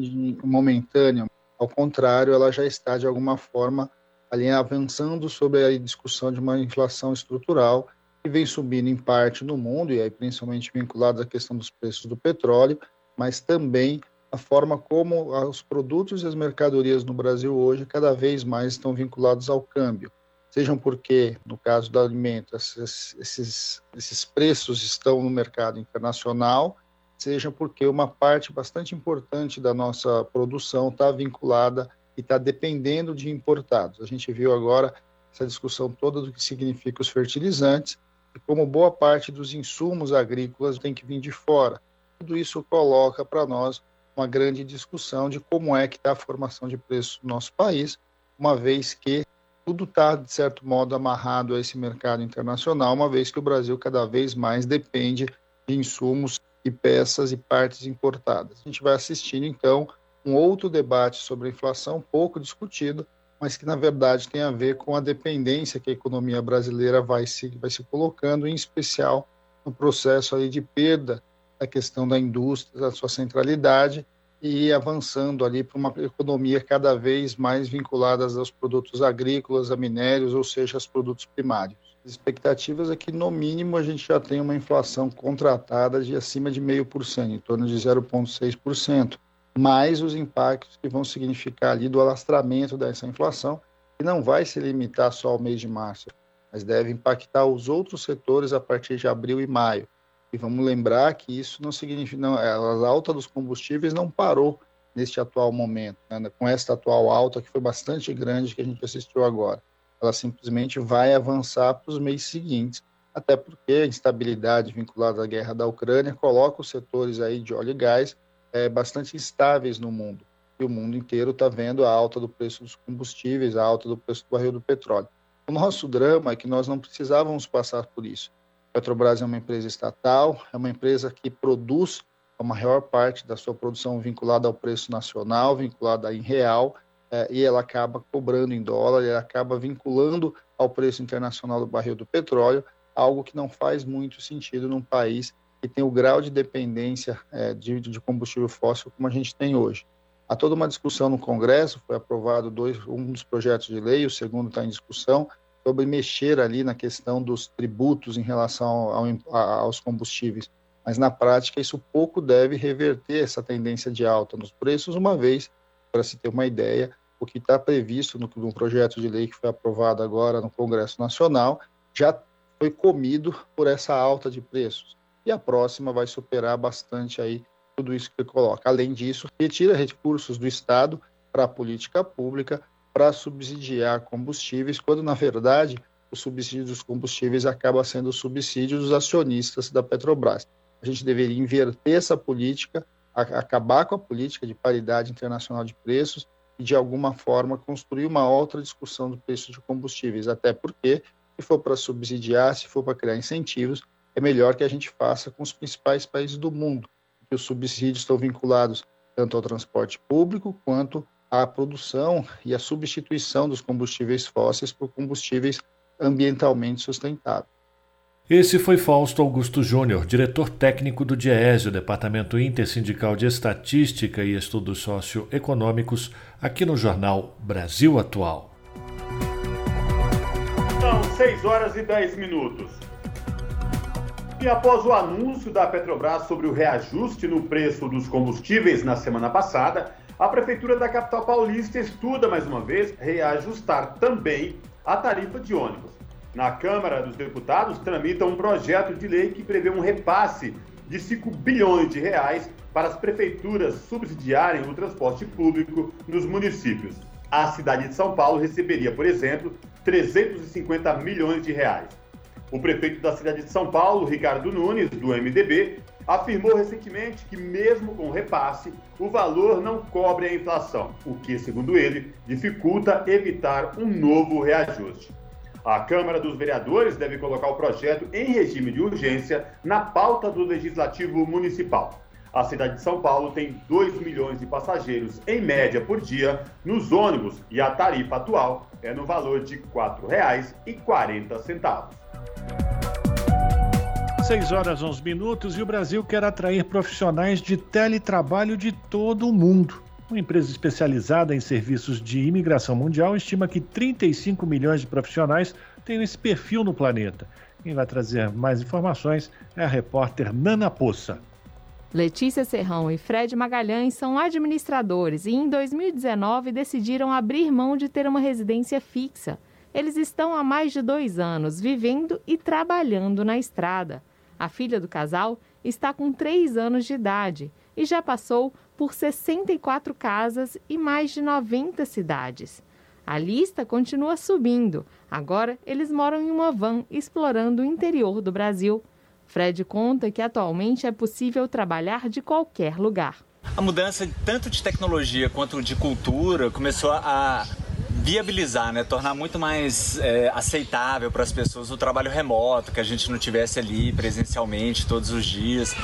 S36: momentânea, ao contrário, ela já está de alguma forma ali avançando sobre a discussão de uma inflação estrutural que vem subindo em parte no mundo e aí principalmente vinculada à questão dos preços do petróleo, mas também a forma como os produtos e as mercadorias no Brasil hoje cada vez mais estão vinculados ao câmbio. Sejam porque, no caso do alimento, esses, esses, esses preços estão no mercado internacional, seja porque uma parte bastante importante da nossa produção está vinculada e está dependendo de importados. A gente viu agora essa discussão toda do que significa os fertilizantes e como boa parte dos insumos agrícolas tem que vir de fora. Tudo isso coloca para nós uma grande discussão de como é que está a formação de preços no nosso país, uma vez que tudo está, de certo modo, amarrado a esse mercado internacional, uma vez que o Brasil cada vez mais depende de insumos e peças e partes importadas. A gente vai assistindo, então, um outro debate sobre a inflação, pouco discutido, mas que, na verdade, tem a ver com a dependência que a economia brasileira vai se, vai se colocando, em especial no processo aí de perda a questão da indústria, da sua centralidade e avançando ali para uma economia cada vez mais vinculada aos produtos agrícolas, a minérios, ou seja, aos produtos primários. As expectativas é que, no mínimo, a gente já tem uma inflação contratada de acima de 0,5%, em torno de 0,6%, mais os impactos que vão significar ali do alastramento dessa inflação, que não vai se limitar só ao mês de março, mas deve impactar os outros setores a partir de abril e maio. E vamos lembrar que isso não significa, não, a alta dos combustíveis não parou neste atual momento, né? com esta atual alta que foi bastante grande que a gente assistiu agora. Ela simplesmente vai avançar para os meses seguintes, até porque a instabilidade vinculada à guerra da Ucrânia coloca os setores aí de óleo e gás é, bastante instáveis no mundo. e o mundo inteiro está vendo a alta do preço dos combustíveis, a alta do preço do barril do petróleo. O nosso drama é que nós não precisávamos passar por isso. Petrobras é uma empresa estatal, é uma empresa que produz a maior parte da sua produção vinculada ao preço nacional, vinculada em real, é, e ela acaba cobrando em dólar, ela acaba vinculando ao preço internacional do barril do petróleo, algo que não faz muito sentido num país que tem o grau de dependência é, de, de, combustível fóssil como a gente tem hoje. Há toda uma discussão no Congresso, foi aprovado dois, um dos projetos de lei, o segundo está em discussão, sobre mexer ali na questão dos tributos em relação ao, aos combustíveis. Mas na prática isso pouco deve reverter essa tendência de alta nos preços, uma vez, para se ter uma ideia, o que está previsto no, no projeto de lei que foi aprovado agora no Congresso Nacional já foi comido por essa alta de preços. E a próxima vai superar bastante aí tudo isso que coloca. Além disso, retira recursos do Estado para a política pública para subsidiar combustíveis, quando na verdade o subsídio dos combustíveis acaba sendo o subsídio dos acionistas da Petrobras. A gente deveria inverter essa política, acabar com a política de paridade internacional de preços e de alguma forma construir uma outra discussão do preço de combustíveis, até porque se for para subsidiar, se for para criar incentivos, é melhor que a gente faça com os principais países do mundo, que os subsídios estão vinculados tanto ao transporte público quanto à produção e à substituição dos combustíveis fósseis por combustíveis ambientalmente sustentáveis.
S1: Esse foi Fausto Augusto Júnior, diretor técnico do DIESE, o Departamento Intersindical de Estatística e Estudos Socioeconômicos, aqui no jornal Brasil Atual.
S3: São 6 horas e 10 minutos. E após o anúncio da Petrobras sobre o reajuste no preço dos combustíveis na semana passada, a Prefeitura da capital paulista estuda mais uma vez reajustar também a tarifa de ônibus. Na Câmara dos Deputados tramita um projeto de lei que prevê um repasse de 5 bilhões de reais para as prefeituras subsidiarem o transporte público nos municípios. A cidade de São Paulo receberia, por exemplo, 350 milhões de reais. O prefeito da cidade de São Paulo, Ricardo Nunes, do MDB, afirmou recentemente que, mesmo com repasse, o valor não cobre a inflação, o que, segundo ele, dificulta evitar um novo reajuste. A Câmara dos Vereadores deve colocar o projeto em regime de urgência na pauta do Legislativo Municipal. A cidade de São Paulo tem 2 milhões de passageiros em média por dia nos ônibus e a tarifa atual é no valor de R$ 4,40.
S1: 6 horas 11 minutos e o Brasil quer atrair profissionais de teletrabalho de todo o mundo. Uma empresa especializada em serviços de imigração mundial estima que 35 milhões de profissionais têm esse perfil no planeta. Quem vai trazer mais informações é a repórter Nana Poça.
S37: Letícia Serrão e Fred Magalhães são administradores e em 2019 decidiram abrir mão de ter uma residência fixa. Eles estão há mais de dois anos vivendo e trabalhando na estrada. A filha do casal está com 3 anos de idade e já passou por 64 casas e mais de 90 cidades. A lista continua subindo. Agora eles moram em uma van explorando o interior do Brasil. Fred conta que atualmente é possível trabalhar de qualquer lugar.
S38: A mudança tanto de tecnologia quanto de cultura começou a viabilizar, né? Tornar muito mais é, aceitável para as pessoas o trabalho remoto, que a gente não tivesse ali presencialmente todos os dias.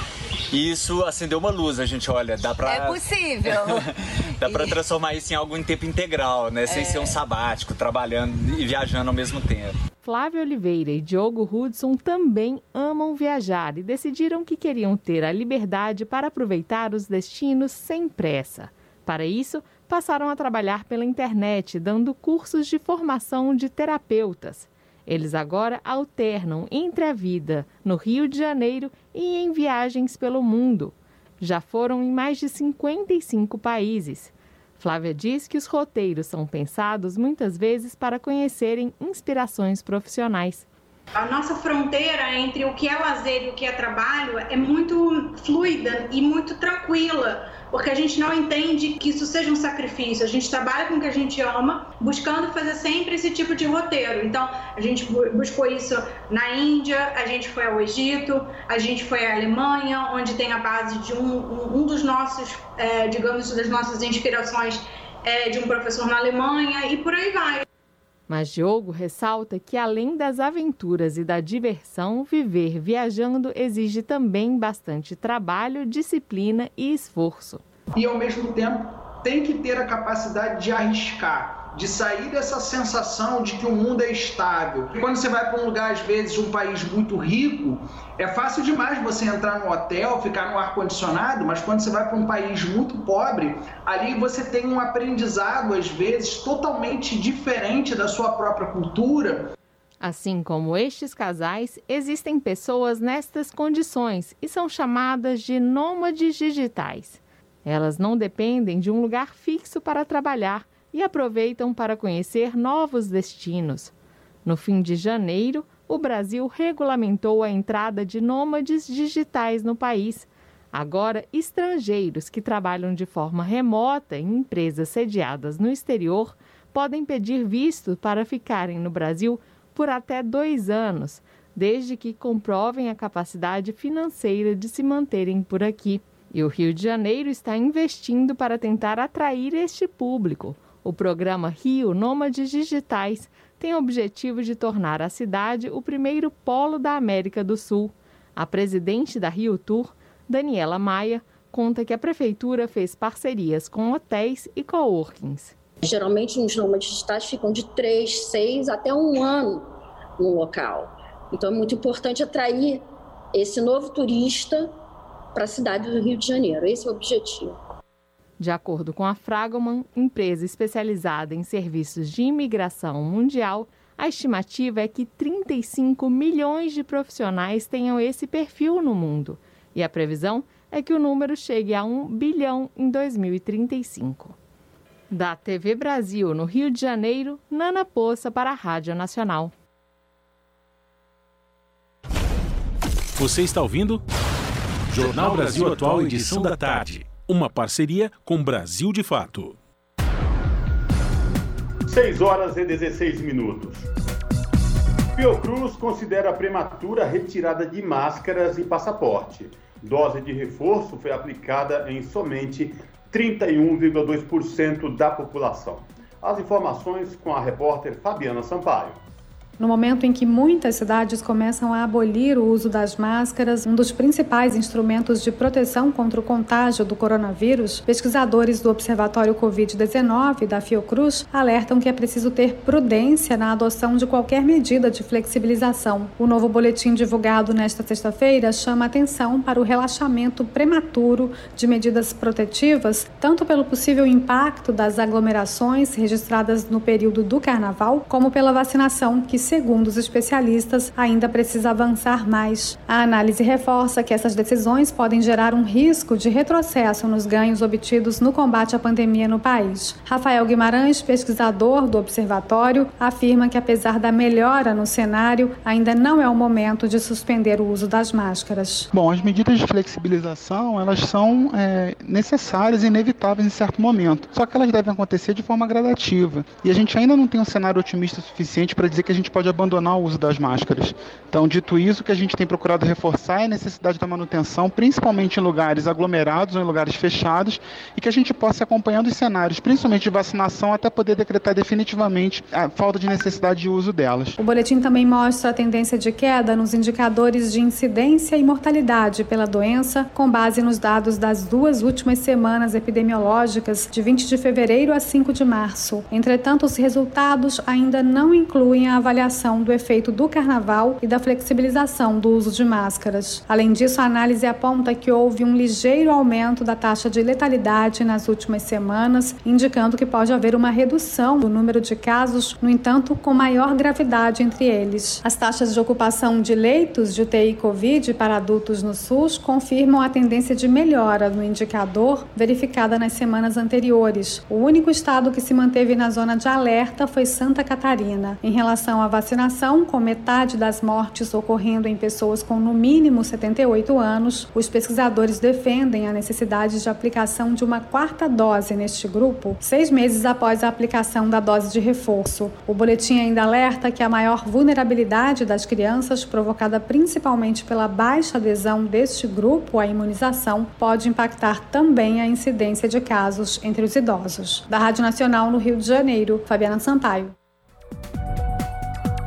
S38: E isso acendeu uma luz, a gente olha, dá para
S39: É possível.
S38: dá para transformar isso em algo em tempo integral, né? Sem é. ser um sabático, trabalhando e viajando ao mesmo tempo.
S37: Flávio Oliveira e Diogo Hudson também amam viajar e decidiram que queriam ter a liberdade para aproveitar os destinos sem pressa. Para isso, passaram a trabalhar pela internet, dando cursos de formação de terapeutas. Eles agora alternam entre a vida no Rio de Janeiro e em viagens pelo mundo. Já foram em mais de 55 países. Flávia diz que os roteiros são pensados muitas vezes para conhecerem inspirações profissionais.
S17: A nossa fronteira entre o que é lazer e o que é trabalho é muito fluida e muito tranquila, porque a gente não entende que isso seja um sacrifício. A gente trabalha com o que a gente ama, buscando fazer sempre esse tipo de roteiro. Então, a gente buscou isso na Índia, a gente foi ao Egito, a gente foi à Alemanha, onde tem a base de um, um, dos nossos, é, digamos, das nossas inspirações é, de um professor na Alemanha e por aí vai.
S37: Mas Diogo ressalta que, além das aventuras e da diversão, viver viajando exige também bastante trabalho, disciplina e esforço.
S40: E, ao mesmo tempo, tem que ter a capacidade de arriscar de sair dessa sensação de que o mundo é estável. Quando você vai para um lugar, às vezes, um país muito rico, é fácil demais você entrar no hotel, ficar no ar-condicionado, mas quando você vai para um país muito pobre, ali você tem um aprendizado, às vezes, totalmente diferente da sua própria cultura.
S37: Assim como estes casais, existem pessoas nestas condições e são chamadas de nômades digitais. Elas não dependem de um lugar fixo para trabalhar e aproveitam para conhecer novos destinos. No fim de janeiro, o Brasil regulamentou a entrada de nômades digitais no país. Agora, estrangeiros que trabalham de forma remota em empresas sediadas no exterior podem pedir visto para ficarem no Brasil por até dois anos, desde que comprovem a capacidade financeira de se manterem por aqui. E o Rio de Janeiro está investindo para tentar atrair este público. O programa Rio Nômades Digitais tem o objetivo de tornar a cidade o primeiro polo da América do Sul. A presidente da Rio Tour, Daniela Maia, conta que a prefeitura fez parcerias com hotéis e coworkings.
S34: Geralmente, os nômades digitais ficam de três, seis até um ano no local. Então, é muito importante atrair esse novo turista para a cidade do Rio de Janeiro. Esse é o objetivo.
S37: De acordo com a Fragoman, empresa especializada em serviços de imigração mundial, a estimativa é que 35 milhões de profissionais tenham esse perfil no mundo. E a previsão é que o número chegue a 1 bilhão em 2035. Da TV Brasil, no Rio de Janeiro, Nana Poça para a Rádio Nacional.
S8: Você está ouvindo? Jornal Brasil Atual, edição da tarde uma parceria com Brasil de Fato.
S3: 6 horas e 16 minutos. Fiocruz considera prematura a retirada de máscaras e passaporte. Dose de reforço foi aplicada em somente 31,2% da população. As informações com a repórter Fabiana Sampaio.
S41: No momento em que muitas cidades começam a abolir o uso das máscaras, um dos principais instrumentos de proteção contra o contágio do coronavírus, pesquisadores do Observatório Covid-19 da Fiocruz alertam que é preciso ter prudência na adoção de qualquer medida de flexibilização. O novo boletim divulgado nesta sexta-feira chama atenção para o relaxamento prematuro de medidas protetivas, tanto pelo possível impacto das aglomerações registradas no período do carnaval, como pela vacinação que segundo os especialistas, ainda precisa avançar mais. A análise reforça que essas decisões podem gerar um risco de retrocesso nos ganhos obtidos no combate à pandemia no país. Rafael Guimarães, pesquisador do observatório, afirma que apesar da melhora no cenário, ainda não é o momento de suspender o uso das máscaras.
S32: Bom, as medidas de flexibilização elas são é, necessárias e inevitáveis em certo momento. Só que elas devem acontecer de forma gradativa. E a gente ainda não tem um cenário otimista suficiente para dizer que a gente pode pode abandonar o uso das máscaras. Então, dito isso, o que a gente tem procurado reforçar é a necessidade da manutenção, principalmente em lugares aglomerados ou em lugares fechados, e que a gente possa ir acompanhando os cenários, principalmente de vacinação, até poder decretar definitivamente a falta de necessidade de uso delas.
S41: O boletim também mostra a tendência de queda nos indicadores de incidência e mortalidade pela doença, com base nos dados das duas últimas semanas epidemiológicas, de 20 de fevereiro a 5 de março. Entretanto, os resultados ainda não incluem a avaliação do efeito do carnaval e da flexibilização do uso de máscaras. Além disso, a análise aponta que houve um ligeiro aumento da taxa de letalidade nas últimas semanas, indicando que pode haver uma redução do número de casos, no entanto, com maior gravidade entre eles. As taxas de ocupação de leitos de UTI Covid para adultos no SUS confirmam a tendência de melhora no indicador verificada nas semanas anteriores. O único estado que se manteve na zona de alerta foi Santa Catarina. Em relação à vacinação, com metade das mortes ocorrendo em pessoas com no mínimo 78 anos, os pesquisadores defendem a necessidade de aplicação de uma quarta dose neste grupo, seis meses após a aplicação da dose de reforço. O boletim ainda alerta que a maior vulnerabilidade das crianças, provocada principalmente pela baixa adesão deste grupo à imunização, pode impactar também a incidência de casos entre os idosos. Da Rádio Nacional no Rio de Janeiro, Fabiana Sampaio.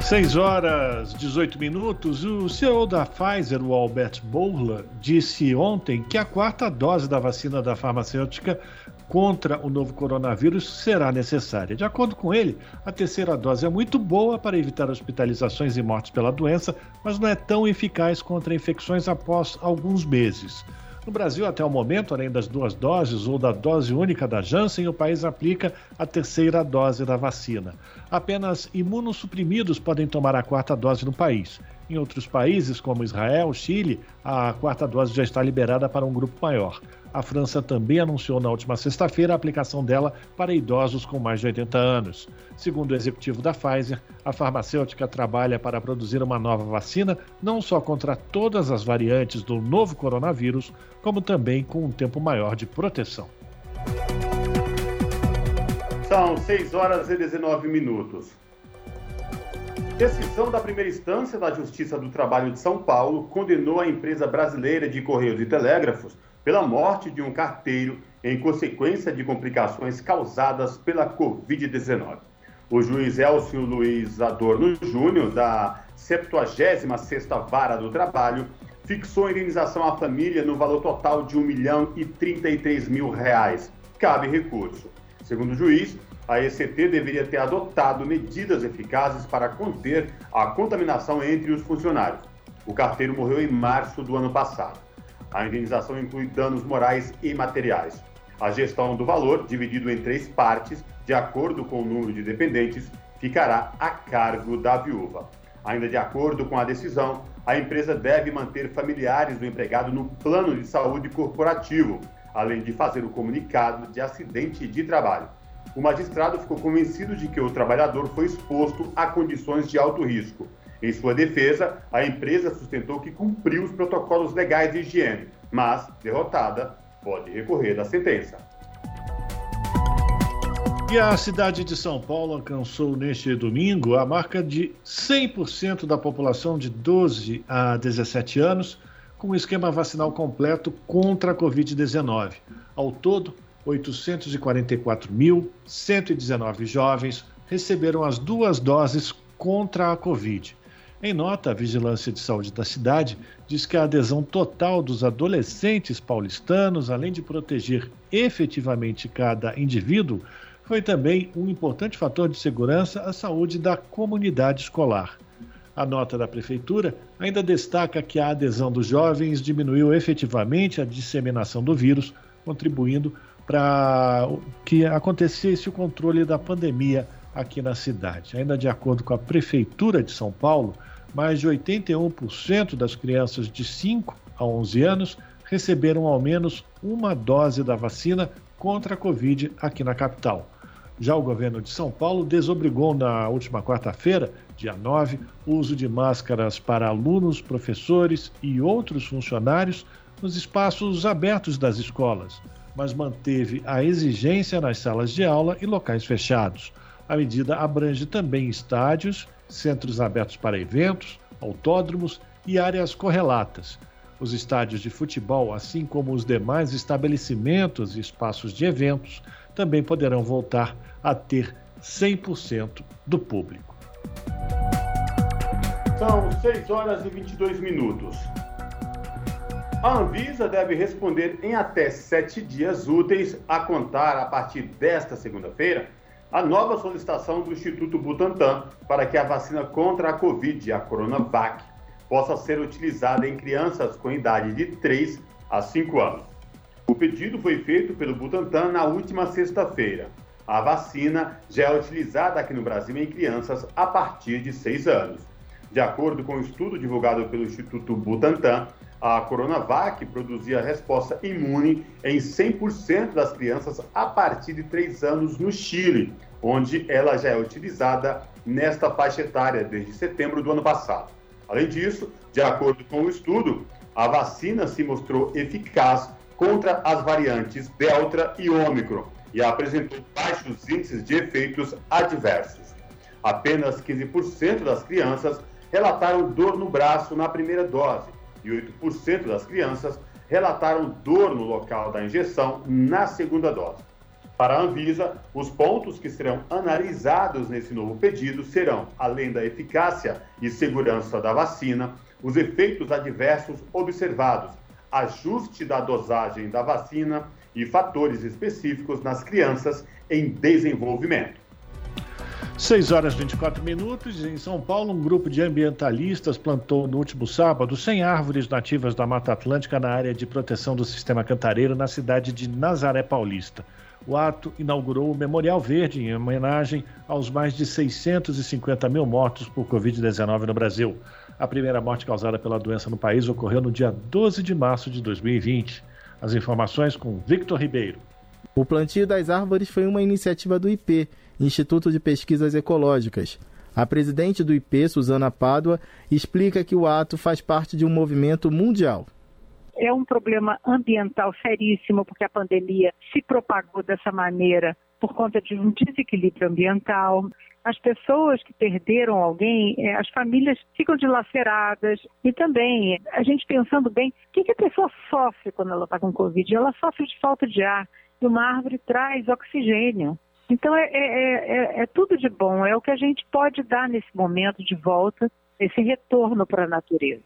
S1: 6 horas 18 minutos. O CEO da Pfizer, o Albert Bourla, disse ontem que a quarta dose da vacina da farmacêutica contra o novo coronavírus será necessária. De acordo com ele, a terceira dose é muito boa para evitar hospitalizações e mortes pela doença, mas não é tão eficaz contra infecções após alguns meses. No Brasil, até o momento, além das duas doses ou da dose única da Janssen, o país aplica a terceira dose da vacina. Apenas imunossuprimidos podem tomar a quarta dose no país. Em outros países, como Israel, Chile, a quarta dose já está liberada para um grupo maior. A França também anunciou na última sexta-feira a aplicação dela para idosos com mais de 80 anos. Segundo o executivo da Pfizer, a farmacêutica trabalha para produzir uma nova vacina não só contra todas as variantes do novo coronavírus, como também com um tempo maior de proteção.
S3: São 6 horas e 19 minutos. Decisão da primeira instância da Justiça do Trabalho de São Paulo condenou a empresa brasileira de Correios e Telégrafos pela morte de um carteiro em consequência de complicações causadas pela Covid-19. O juiz Elcio Luiz Adorno Júnior, da 76ª Vara do Trabalho, fixou a indenização à família no valor total de 1 milhão e 33 mil reais. Cabe recurso. Segundo o juiz, a ECT deveria ter adotado medidas eficazes para conter a contaminação entre os funcionários. O carteiro morreu em março do ano passado. A indenização inclui danos morais e materiais. A gestão do valor, dividido em três partes, de acordo com o número de dependentes, ficará a cargo da viúva. Ainda de acordo com a decisão, a empresa deve manter familiares do empregado no plano de saúde corporativo, além de fazer o comunicado de acidente de trabalho. O magistrado ficou convencido de que o trabalhador foi exposto a condições de alto risco em sua defesa, a empresa sustentou que cumpriu os protocolos legais de higiene, mas, derrotada, pode recorrer da sentença.
S1: E a cidade de São Paulo alcançou neste domingo a marca de 100% da população de 12 a 17 anos com o esquema vacinal completo contra a Covid-19. Ao todo, 844.119 jovens receberam as duas doses contra a Covid. Em nota, a Vigilância de Saúde da cidade diz que a adesão total dos adolescentes paulistanos, além de proteger efetivamente cada indivíduo, foi também um importante fator de segurança à saúde da comunidade escolar. A nota da Prefeitura ainda destaca que a adesão dos jovens diminuiu efetivamente a disseminação do vírus, contribuindo para que acontecesse o controle da pandemia aqui na cidade. Ainda de acordo com a Prefeitura de São Paulo, mais de 81% das crianças de 5 a 11 anos receberam ao menos uma dose da vacina contra a Covid aqui na capital. Já o governo de São Paulo desobrigou na última quarta-feira, dia 9, o uso de máscaras para alunos, professores e outros funcionários nos espaços abertos das escolas, mas manteve a exigência nas salas de aula e locais fechados. A medida abrange também estádios centros abertos para eventos, autódromos e áreas correlatas. Os estádios de futebol, assim como os demais estabelecimentos e espaços de eventos, também poderão voltar a ter 100% do público.
S3: São 6 horas e 22 minutos. A Anvisa deve responder em até sete dias úteis a contar a partir desta segunda-feira a nova solicitação do Instituto Butantan para que a vacina contra a Covid, a Coronavac, possa ser utilizada em crianças com idade de 3 a 5 anos. O pedido foi feito pelo Butantan na última sexta-feira. A vacina já é utilizada aqui no Brasil em crianças a partir de 6 anos. De acordo com o um estudo divulgado pelo Instituto Butantan, A Coronavac produzia resposta imune em 100% das crianças a partir de 3 anos no Chile, onde ela já é utilizada nesta faixa etária desde setembro do ano passado. Além disso, de acordo com o estudo, a vacina se mostrou eficaz contra as variantes Delta e Ômicron e apresentou baixos índices de efeitos adversos. Apenas 15% das crianças relataram dor no braço na primeira dose e 8% das crianças relataram dor no local da injeção na segunda dose. Para a Anvisa, os pontos que serão analisados nesse novo pedido serão, além da eficácia e segurança da vacina, os efeitos adversos observados, ajuste da dosagem da vacina e fatores específicos nas crianças em desenvolvimento.
S1: 6 horas e 24 minutos. Em São Paulo, um grupo de ambientalistas plantou no último sábado 100 árvores nativas da Mata Atlântica na área de proteção do sistema cantareiro na cidade de Nazaré Paulista. O ato inaugurou o Memorial Verde em homenagem aos mais de 650 mil mortos por Covid-19 no Brasil. A primeira morte causada pela doença no país ocorreu no dia 12 de março de 2020. As informações com Victor Ribeiro.
S42: O plantio das árvores foi uma iniciativa do IP, Instituto de Pesquisas Ecológicas. A presidente do IP, Suzana Pádua, explica que o ato faz parte de um movimento mundial.
S43: É um problema ambiental seríssimo, porque a pandemia se propagou dessa maneira por conta de um desequilíbrio ambiental. As pessoas que perderam alguém, é, as famílias ficam dilaceradas e também a gente pensando bem, o que, a pessoa sofre quando ela está com Covid? Ela sofre de falta de ar e uma árvore traz oxigênio. Então é, é, é, é tudo de bom, é o que a gente pode dar nesse momento de volta, esse retorno para a natureza.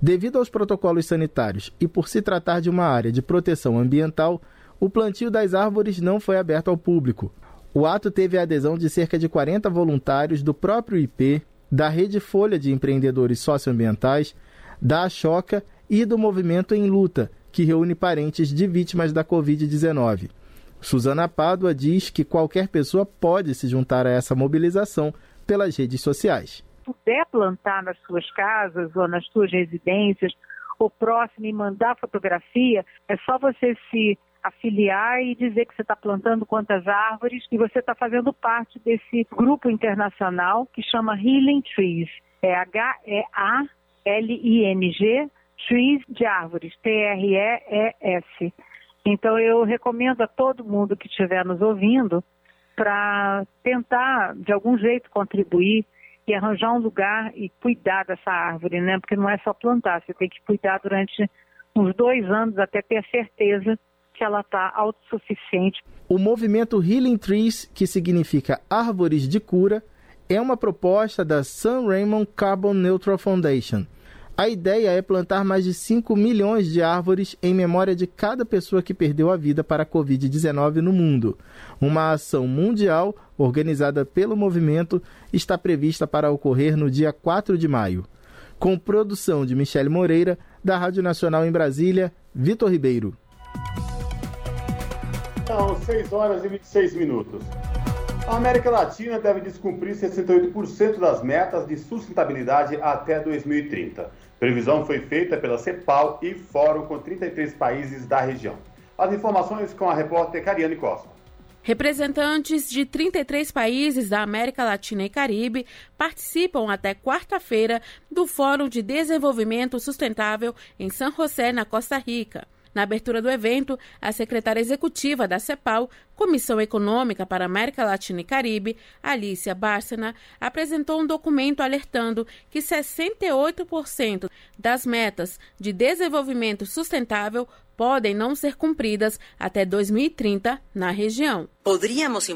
S42: Devido aos protocolos sanitários e por se tratar de uma área de proteção ambiental, o plantio das árvores não foi aberto ao público. O ato teve a adesão de cerca de 40 voluntários do próprio IP, da Rede Folha de Empreendedores Socioambientais, da Achoca e do Movimento em Luta, que reúne parentes de vítimas da Covid-19. Suzana Pádua diz que qualquer pessoa pode se juntar a essa mobilização pelas redes sociais.
S43: Puder plantar nas suas casas ou nas suas residências, ou próximo e mandar fotografia, é só você se afiliar e dizer que você está plantando quantas árvores e você está fazendo parte desse grupo internacional que chama Healing Trees. É H-E-A-L-I-N-G, Trees de árvores, T-R-E-E-S. Então eu recomendo a todo mundo que estiver nos ouvindo para tentar de algum jeito contribuir e arranjar um lugar e cuidar dessa árvore, né? Porque não é só plantar, você tem que cuidar durante uns dois anos até ter certeza que ela está autossuficiente.
S42: O movimento Healing Trees, que significa árvores de cura, é uma proposta da San Raymond Carbon Neutral Foundation a ideia é plantar mais de 5 milhões de árvores em memória de cada pessoa que perdeu a vida para a Covid-19 no mundo. Uma ação mundial, organizada pelo movimento, está prevista para ocorrer no dia 4 de maio. Com produção de Michele Moreira, da Rádio Nacional em Brasília, Vitor Ribeiro.
S3: São 6 horas e 26 minutos. A América Latina deve descumprir 68% das metas de sustentabilidade até 2030. Previsão foi feita pela CEPAL e fórum com 33 países da região. As informações com a repórter Cariane Costa.
S44: Representantes de 33 países da América Latina e Caribe participam até quarta-feira do Fórum de Desenvolvimento Sustentável em San José, na Costa Rica. Na abertura do evento, a secretária executiva da CEPAL, Comissão Econômica para América Latina e Caribe, Alicia Bárcena, apresentou um documento alertando que 68% das metas de desenvolvimento sustentável podem não ser cumpridas até 2030 na região.
S45: Poderíamos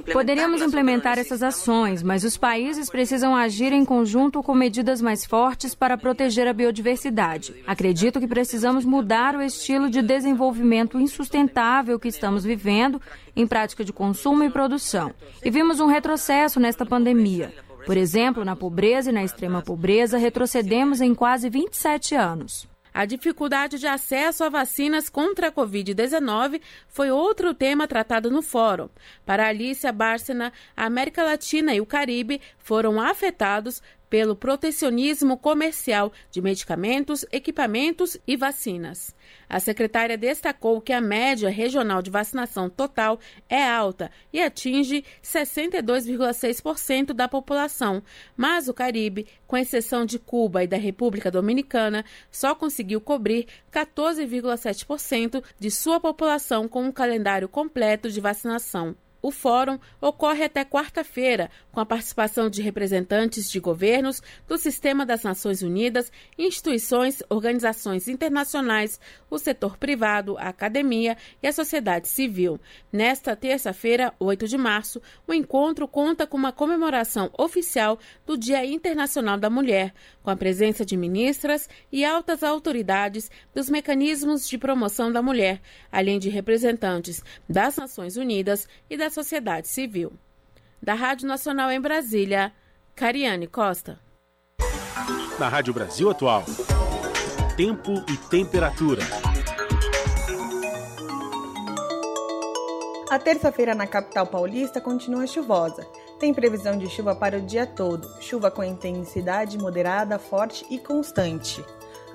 S45: implementar essas ações, mas os países precisam agir em conjunto com medidas mais fortes para proteger a biodiversidade. Acredito que precisamos mudar o estilo de desenvolvimento insustentável que estamos vivendo em prática de consumo e produção. E vimos um retrocesso nesta pandemia. Por exemplo, na pobreza e na extrema pobreza, retrocedemos em quase 27 anos.
S44: A dificuldade de acesso a vacinas contra a Covid-19 foi outro tema tratado no fórum. Para Alicia Bárcena, a América Latina e o Caribe foram afetados pelo protecionismo comercial de medicamentos, equipamentos e vacinas. A secretária destacou que a média regional de vacinação total é alta e atinge 62,6% da população, mas o Caribe, com exceção de Cuba e da República Dominicana, só conseguiu cobrir 14,7% de sua população com um calendário completo de vacinação. O fórum ocorre até quarta-feira, com a participação de representantes de governos, do Sistema das Nações Unidas, instituições, organizações internacionais, o setor privado, a academia e a sociedade civil. Nesta terça-feira, 8 de março, o encontro conta com uma comemoração oficial do Dia Internacional da Mulher, com a presença de ministras e altas autoridades dos mecanismos de promoção da mulher, além de representantes das Nações Unidas e da sociedade civil. Da Rádio Nacional em Brasília, Cariane Costa.
S8: Na Rádio Brasil Atual, tempo e temperatura.
S4: A terça-feira na capital paulista continua chuvosa. Tem previsão de chuva para o dia todo, chuva com intensidade moderada, forte e constante.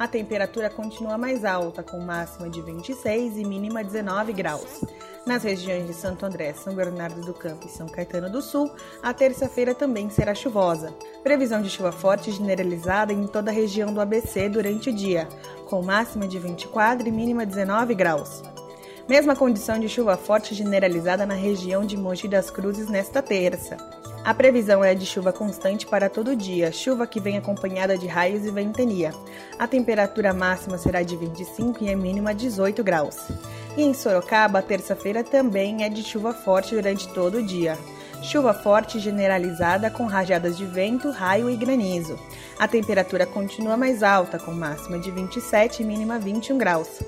S4: A temperatura continua mais alta, com máxima de 26 e mínima 19 graus. Nas regiões de Santo André, São Bernardo do Campo e São Caetano do Sul, a terça-feira também será chuvosa. Previsão de chuva forte generalizada em toda a região do ABC durante o dia, com máxima de 24 e mínima 19 graus. Mesma condição de chuva forte generalizada na região de Mogi das Cruzes nesta terça. A previsão é de chuva constante para todo dia, chuva que vem acompanhada de raios e ventania. A temperatura máxima será de 25 e a mínima 18 graus. E em Sorocaba, terça-feira também é de chuva forte durante todo o dia. Chuva forte generalizada com rajadas de vento, raio e granizo. A temperatura continua mais alta, com máxima de 27 e mínima 21 graus.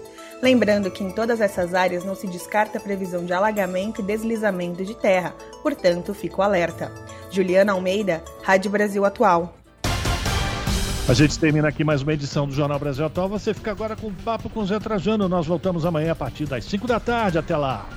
S4: Lembrando que em todas essas áreas não se descarta a previsão de alagamento e deslizamento de terra, portanto, fico alerta. Juliana Almeida, Rádio Brasil Atual.
S1: A gente termina aqui mais uma edição do Jornal Brasil Atual. Você fica agora com o Papo com Zé Trajano. Nós voltamos amanhã a partir das 5 da tarde. Até lá.